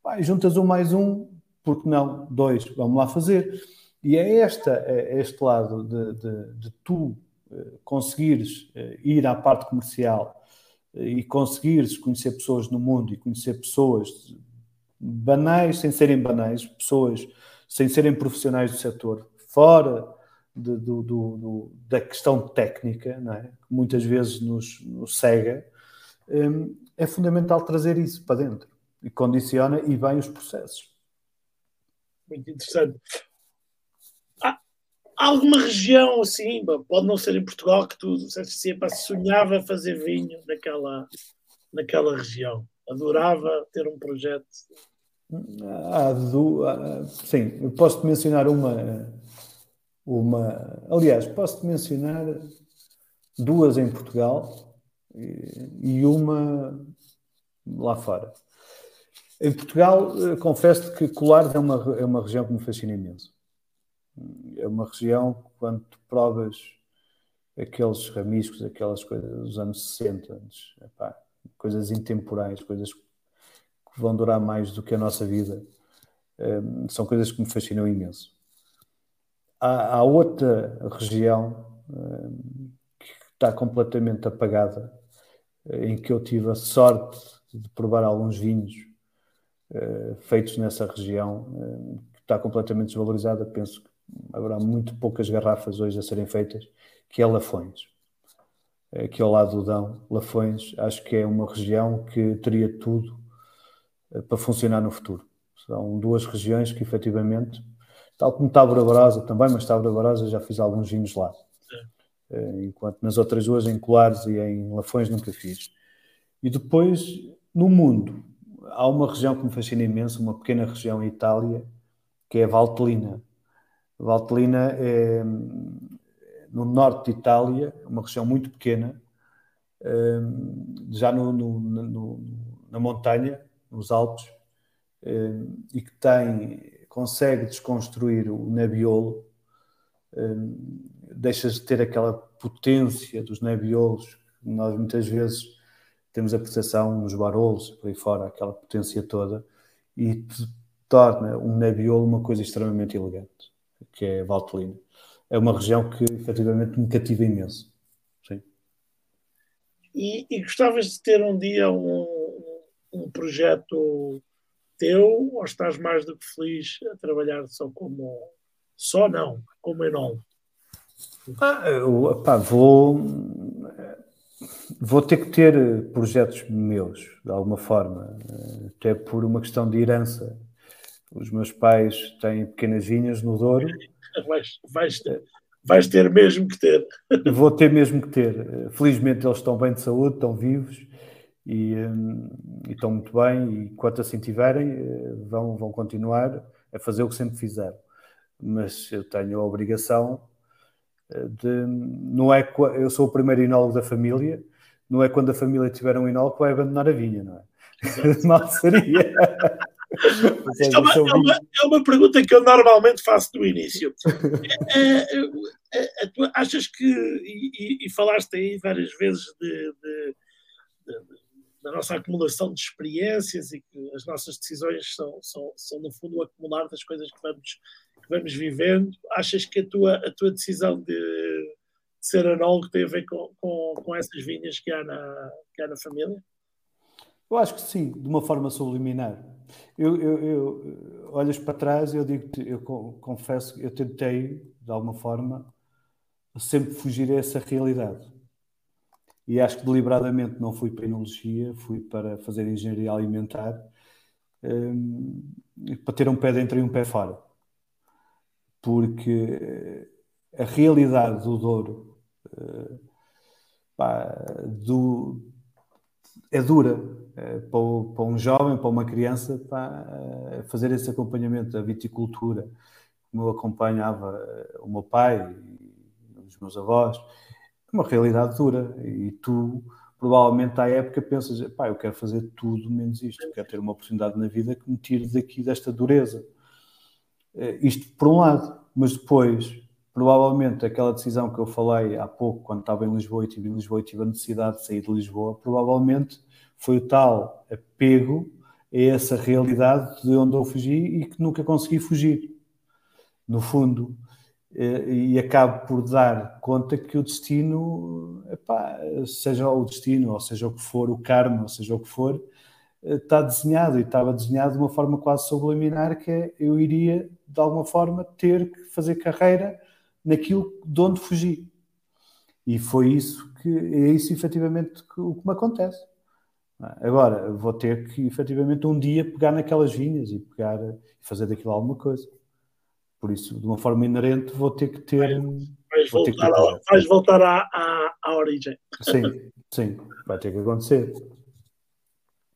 Epá, juntas um mais um, porque não? Dois, vamos lá fazer. E é, esta, é este lado de, de, de tu eh, conseguires eh, ir à parte comercial eh, e conseguires conhecer pessoas no mundo e conhecer pessoas banais sem serem banais, pessoas sem serem profissionais do setor, fora de, do, do, do, da questão técnica, é? que muitas vezes nos, nos cega, hum, é fundamental trazer isso para dentro e condiciona e bem os processos. Muito interessante. Alguma região assim, pode não ser em Portugal, que tu sempre sonhava fazer vinho naquela, naquela região? Adorava ter um projeto do, sim, posso-te mencionar uma, uma. Aliás, posso-te mencionar duas em Portugal e, e uma lá fora. Em Portugal, eh, confesso que Colares é uma, é uma região que me fascina imenso. É uma região, quando tu provas aqueles ramiscos, aquelas coisas dos anos 60, epá, coisas intemporais, coisas que vão durar mais do que a nossa vida. Um, são coisas que me fascinam imenso. Há, há outra região um, que está completamente apagada, em que eu tive a sorte de provar alguns vinhos uh, feitos nessa região, um, que está completamente desvalorizada. Penso que haverá muito poucas garrafas hoje a serem feitas, que é Lafões aqui ao lado do Dão, Lafões, acho que é uma região que teria tudo para funcionar no futuro. São duas regiões que efetivamente, tal como Tábora Brasa também, mas Tábora Brasa já fiz alguns vinhos lá. É. Enquanto nas outras duas, em Colares e em Lafões, nunca fiz. E depois, no mundo, há uma região que me fascina imenso, uma pequena região em Itália, que é a Valtellina. Valtellina é no norte de Itália, uma região muito pequena, eh, já no, no, no, na montanha, nos Alpes, eh, e que tem, consegue desconstruir o Nebbiolo, eh, deixas de ter aquela potência dos Nebbiolos que nós muitas vezes temos a percepção nos barolos, por aí fora, aquela potência toda, e torna um Nebbiolo uma coisa extremamente elegante, que é Valtelina. É uma região que efetivamente me cativa imenso. Sim. E, e gostavas de ter um dia um, um projeto teu ou estás mais do que feliz a trabalhar só como só não, como enólogo? Ah, eu, pá, vou vou ter que ter projetos meus, de alguma forma, até por uma questão de herança. Os meus pais têm pequenas vinhas no Douro. Vais, vais, ter, vais ter mesmo que ter. Vou ter mesmo que ter. Felizmente eles estão bem de saúde, estão vivos e, hum, e estão muito bem. E enquanto assim tiverem, eh, vão, vão continuar a fazer o que sempre fizeram. Mas eu tenho a obrigação de, não é eu sou o primeiro enólogo da família, não é quando a família tiver um enólogo que vai abandonar a vinha, não é? Mal seria. É, uma, é, uma, é, uma, pergunta que eu normalmente faço no início. É, é, é tu achas que, e, e, falaste aí várias vezes de, de, de, da nossa acumulação de experiências e que as nossas decisões são, são, são no fundo, o acumular das coisas que vamos que vamos vivendo, achas que a tua, a tua decisão de, de ser anólogo tem a ver com, com, com essas vinhas que há, na, que há na família? Eu acho que sim, de uma forma subliminar. Eu, eu, eu olhas para trás eu digo eu confesso que eu tentei, de alguma forma, sempre fugir a essa realidade. E acho que deliberadamente não fui para enologia, fui para fazer engenharia alimentar, um, para ter um pé dentro e um pé fora porque a realidade do Douro eh, pá, do, é dura para, para, um jovem, para uma criança, pá, eh, fazer esse acompanhamento da viticultura, como eu acompanhava o meu pai e os meus avós, é uma realidade dura. E tu, provavelmente, à época, pensas: pá, eu quero fazer tudo menos isto, quero ter uma oportunidade na vida que me tire daqui desta dureza. Eh, isto por um lado, mas depois, provavelmente, aquela decisão que eu falei há pouco, quando estava em Lisboa e tive em Lisboa e tive a necessidade de sair de Lisboa, provavelmente foi o tal apego a essa realidade de onde eu fugi e que nunca consegui fugir. No fundo, eh, e acabo por dar conta que o destino, epá, seja o destino, ou seja o que for, o karma, ou seja o que for, está desenhado e estava desenhado de uma forma quase subliminar que é eu iria de alguma forma ter que fazer carreira naquilo de onde fugi e foi isso que é isso efetivamente que, o que me acontece agora vou ter que efetivamente um dia pegar naquelas vinhas e pegar e fazer daquilo alguma coisa. Por isso de uma forma inerente vou ter que ter vais, voltar, ter a, vais voltar à, à, à origem. Sim, sim, vai ter que acontecer.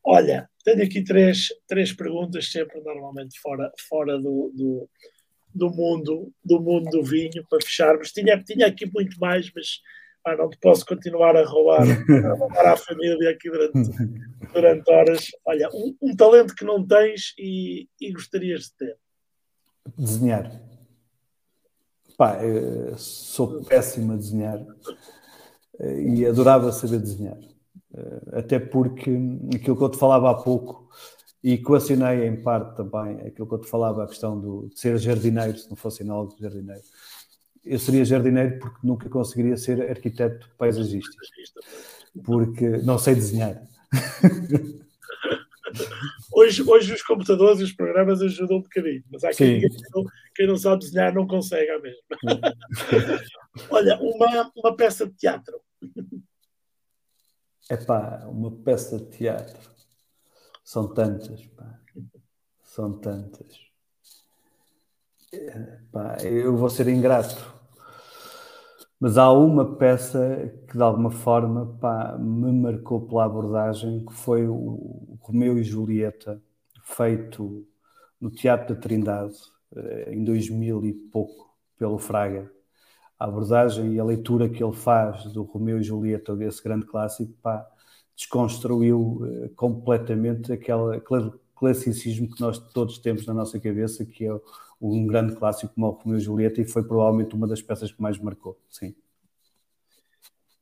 Olha, tenho aqui três, três perguntas, sempre normalmente fora, fora do, do, do mundo do mundo do vinho, para fecharmos. Tinha, tinha aqui muito mais, mas ah, não te posso continuar a roubar, a roubar à família aqui durante, durante horas. Olha, um, um talento que não tens e, e gostarias de ter. Desenhar. Pá, sou péssimo a desenhar eh, e adorava saber desenhar. Eh, até porque aquilo que eu te falava há pouco e coacionei em parte também aquilo que eu te falava, a questão do, de ser jardineiro, se não fosse enólogo jardineiro. Eu seria jardineiro porque nunca conseguiria ser arquiteto paisagista, porque não sei desenhar. Hoje, hoje os computadores e os programas ajudam um bocadinho, mas há quem, quem não sabe desenhar não consegue a mesma. Olha, uma, uma peça de teatro é pá, uma peça de teatro. São tantas, pá. São tantas. Epá, eu vou ser ingrato. Mas há uma peça que de alguma forma pá, me marcou pela abordagem, que foi o Romeu e Julieta, feito no Teatro da Trindade, eh, em 2000 e pouco, pelo Fraga. A abordagem e a leitura que ele faz do Romeu e Julieta, desse grande clássico, pá, desconstruiu uh, completamente aquele classicismo que nós todos temos na nossa cabeça, que é um grande clássico como o Romeu e Julieta, e foi provavelmente uma das peças que mais marcou, sim.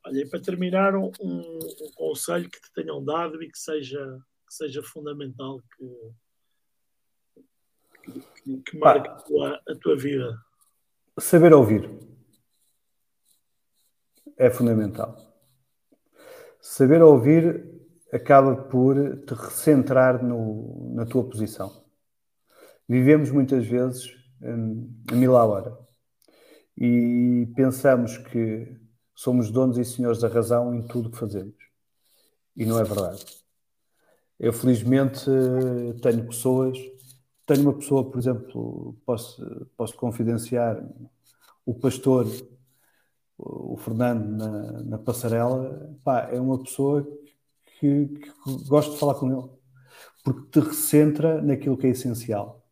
Olha, e para terminar, um, um, conselho que te tenham dado e que seja, que seja fundamental, que, que, que marque a tua, a tua vida. Saber ouvir é fundamental. Saber ouvir acaba por te recentrar no, na tua posição. Vivemos muitas vezes um, a mil à hora e pensamos que somos donos e senhores da razão em tudo que fazemos. E não é verdade. Eu, felizmente, tenho pessoas. Tenho uma pessoa, por exemplo, posso, posso confidenciar, o pastor, o Fernando, na, na passarela, pá, é uma pessoa que, que gosto de falar com ele, porque te recentra naquilo que é essencial.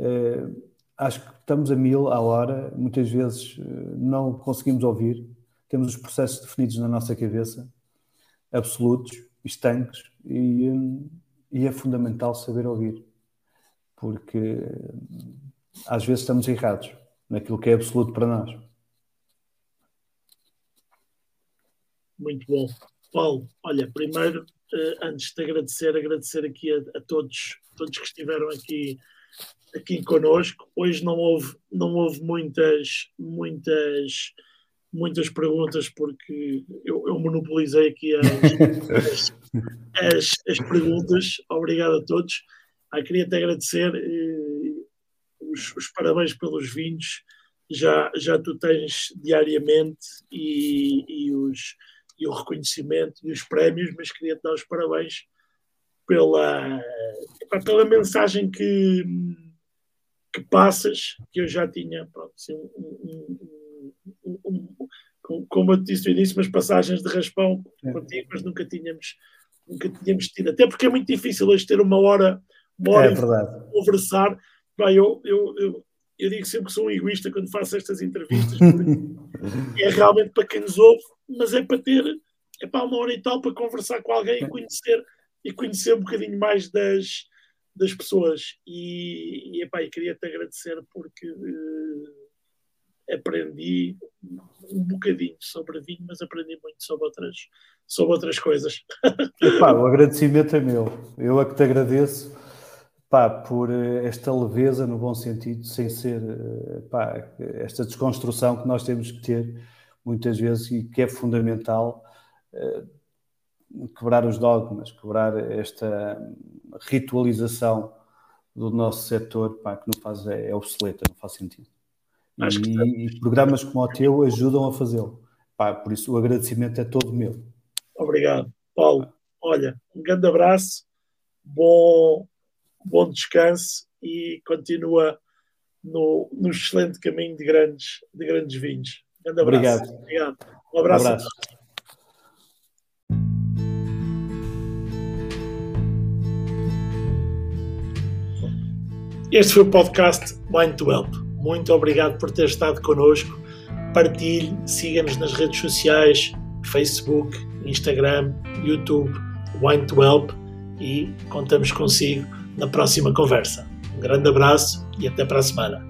Uh, acho que estamos a mil à hora, muitas vezes uh, não conseguimos ouvir, temos os processos definidos na nossa cabeça, absolutos, estanques, e, um, e é fundamental saber ouvir, porque às vezes estamos errados naquilo que é absoluto para nós. Muito bom. Paulo, olha, primeiro, antes de agradecer, agradecer aqui a, a todos, todos que estiveram aqui aqui connosco. Hoje não houve, não houve muitas, muitas, muitas perguntas porque eu, eu monopolizei aqui as, as, as, perguntas. Obrigado a todos. Ah, queria te agradecer eh, os, os, parabéns pelos vinhos. Já, já tu tens diariamente e, e, os, e o reconhecimento e os prémios, mas queria te dar os parabéns pela, pela mensagem que, que passas, que eu já tinha, pronto, assim, um, um, um, como eu disse no início, umas passagens de raspão é. contigo, mas nunca tínhamos, nunca tínhamos tido. Até porque é muito difícil hoje ter uma hora, uma hora é conversar. Bem, eu, eu, eu, eu, digo sempre que sou um egoísta quando faço estas entrevistas. é realmente para quem nos ouve, mas é para ter é para uma hora e tal para conversar com alguém e conhecer, e conhecer um bocadinho mais das, das pessoas. E, e epá, queria te agradecer porque uh, aprendi um bocadinho sobre vinho, mas aprendi muito sobre outras, sobre outras coisas. Epá, o agradecimento é meu. Eu é que te agradeço pá, por eh, esta leveza, no bom sentido, sem ser eh, esta desconstrução que nós temos que ter muitas vezes e que é fundamental. Quebrar os dogmas, quebrar esta ritualização do nosso setor pá, que não faz, é, é obsoleta, não faz sentido. E, e, programas como o teu ajudam a fazê-lo. Por isso o agradecimento é todo meu. Obrigado. Paulo, olha, um grande abraço, bom, bom descanso e continua no, no excelente caminho de grandes, de grandes vinhos. Um grande abraço. Obrigado. Obrigado. Um abraço. Um abraço. Este foi o podcast Mind to Help. Muito obrigado por ter estado connosco. Partilhe, siga-nos nas redes sociais, Facebook, Instagram, YouTube, Wine to Help e contamos consigo na próxima conversa. Um grande abraço e até para a semana.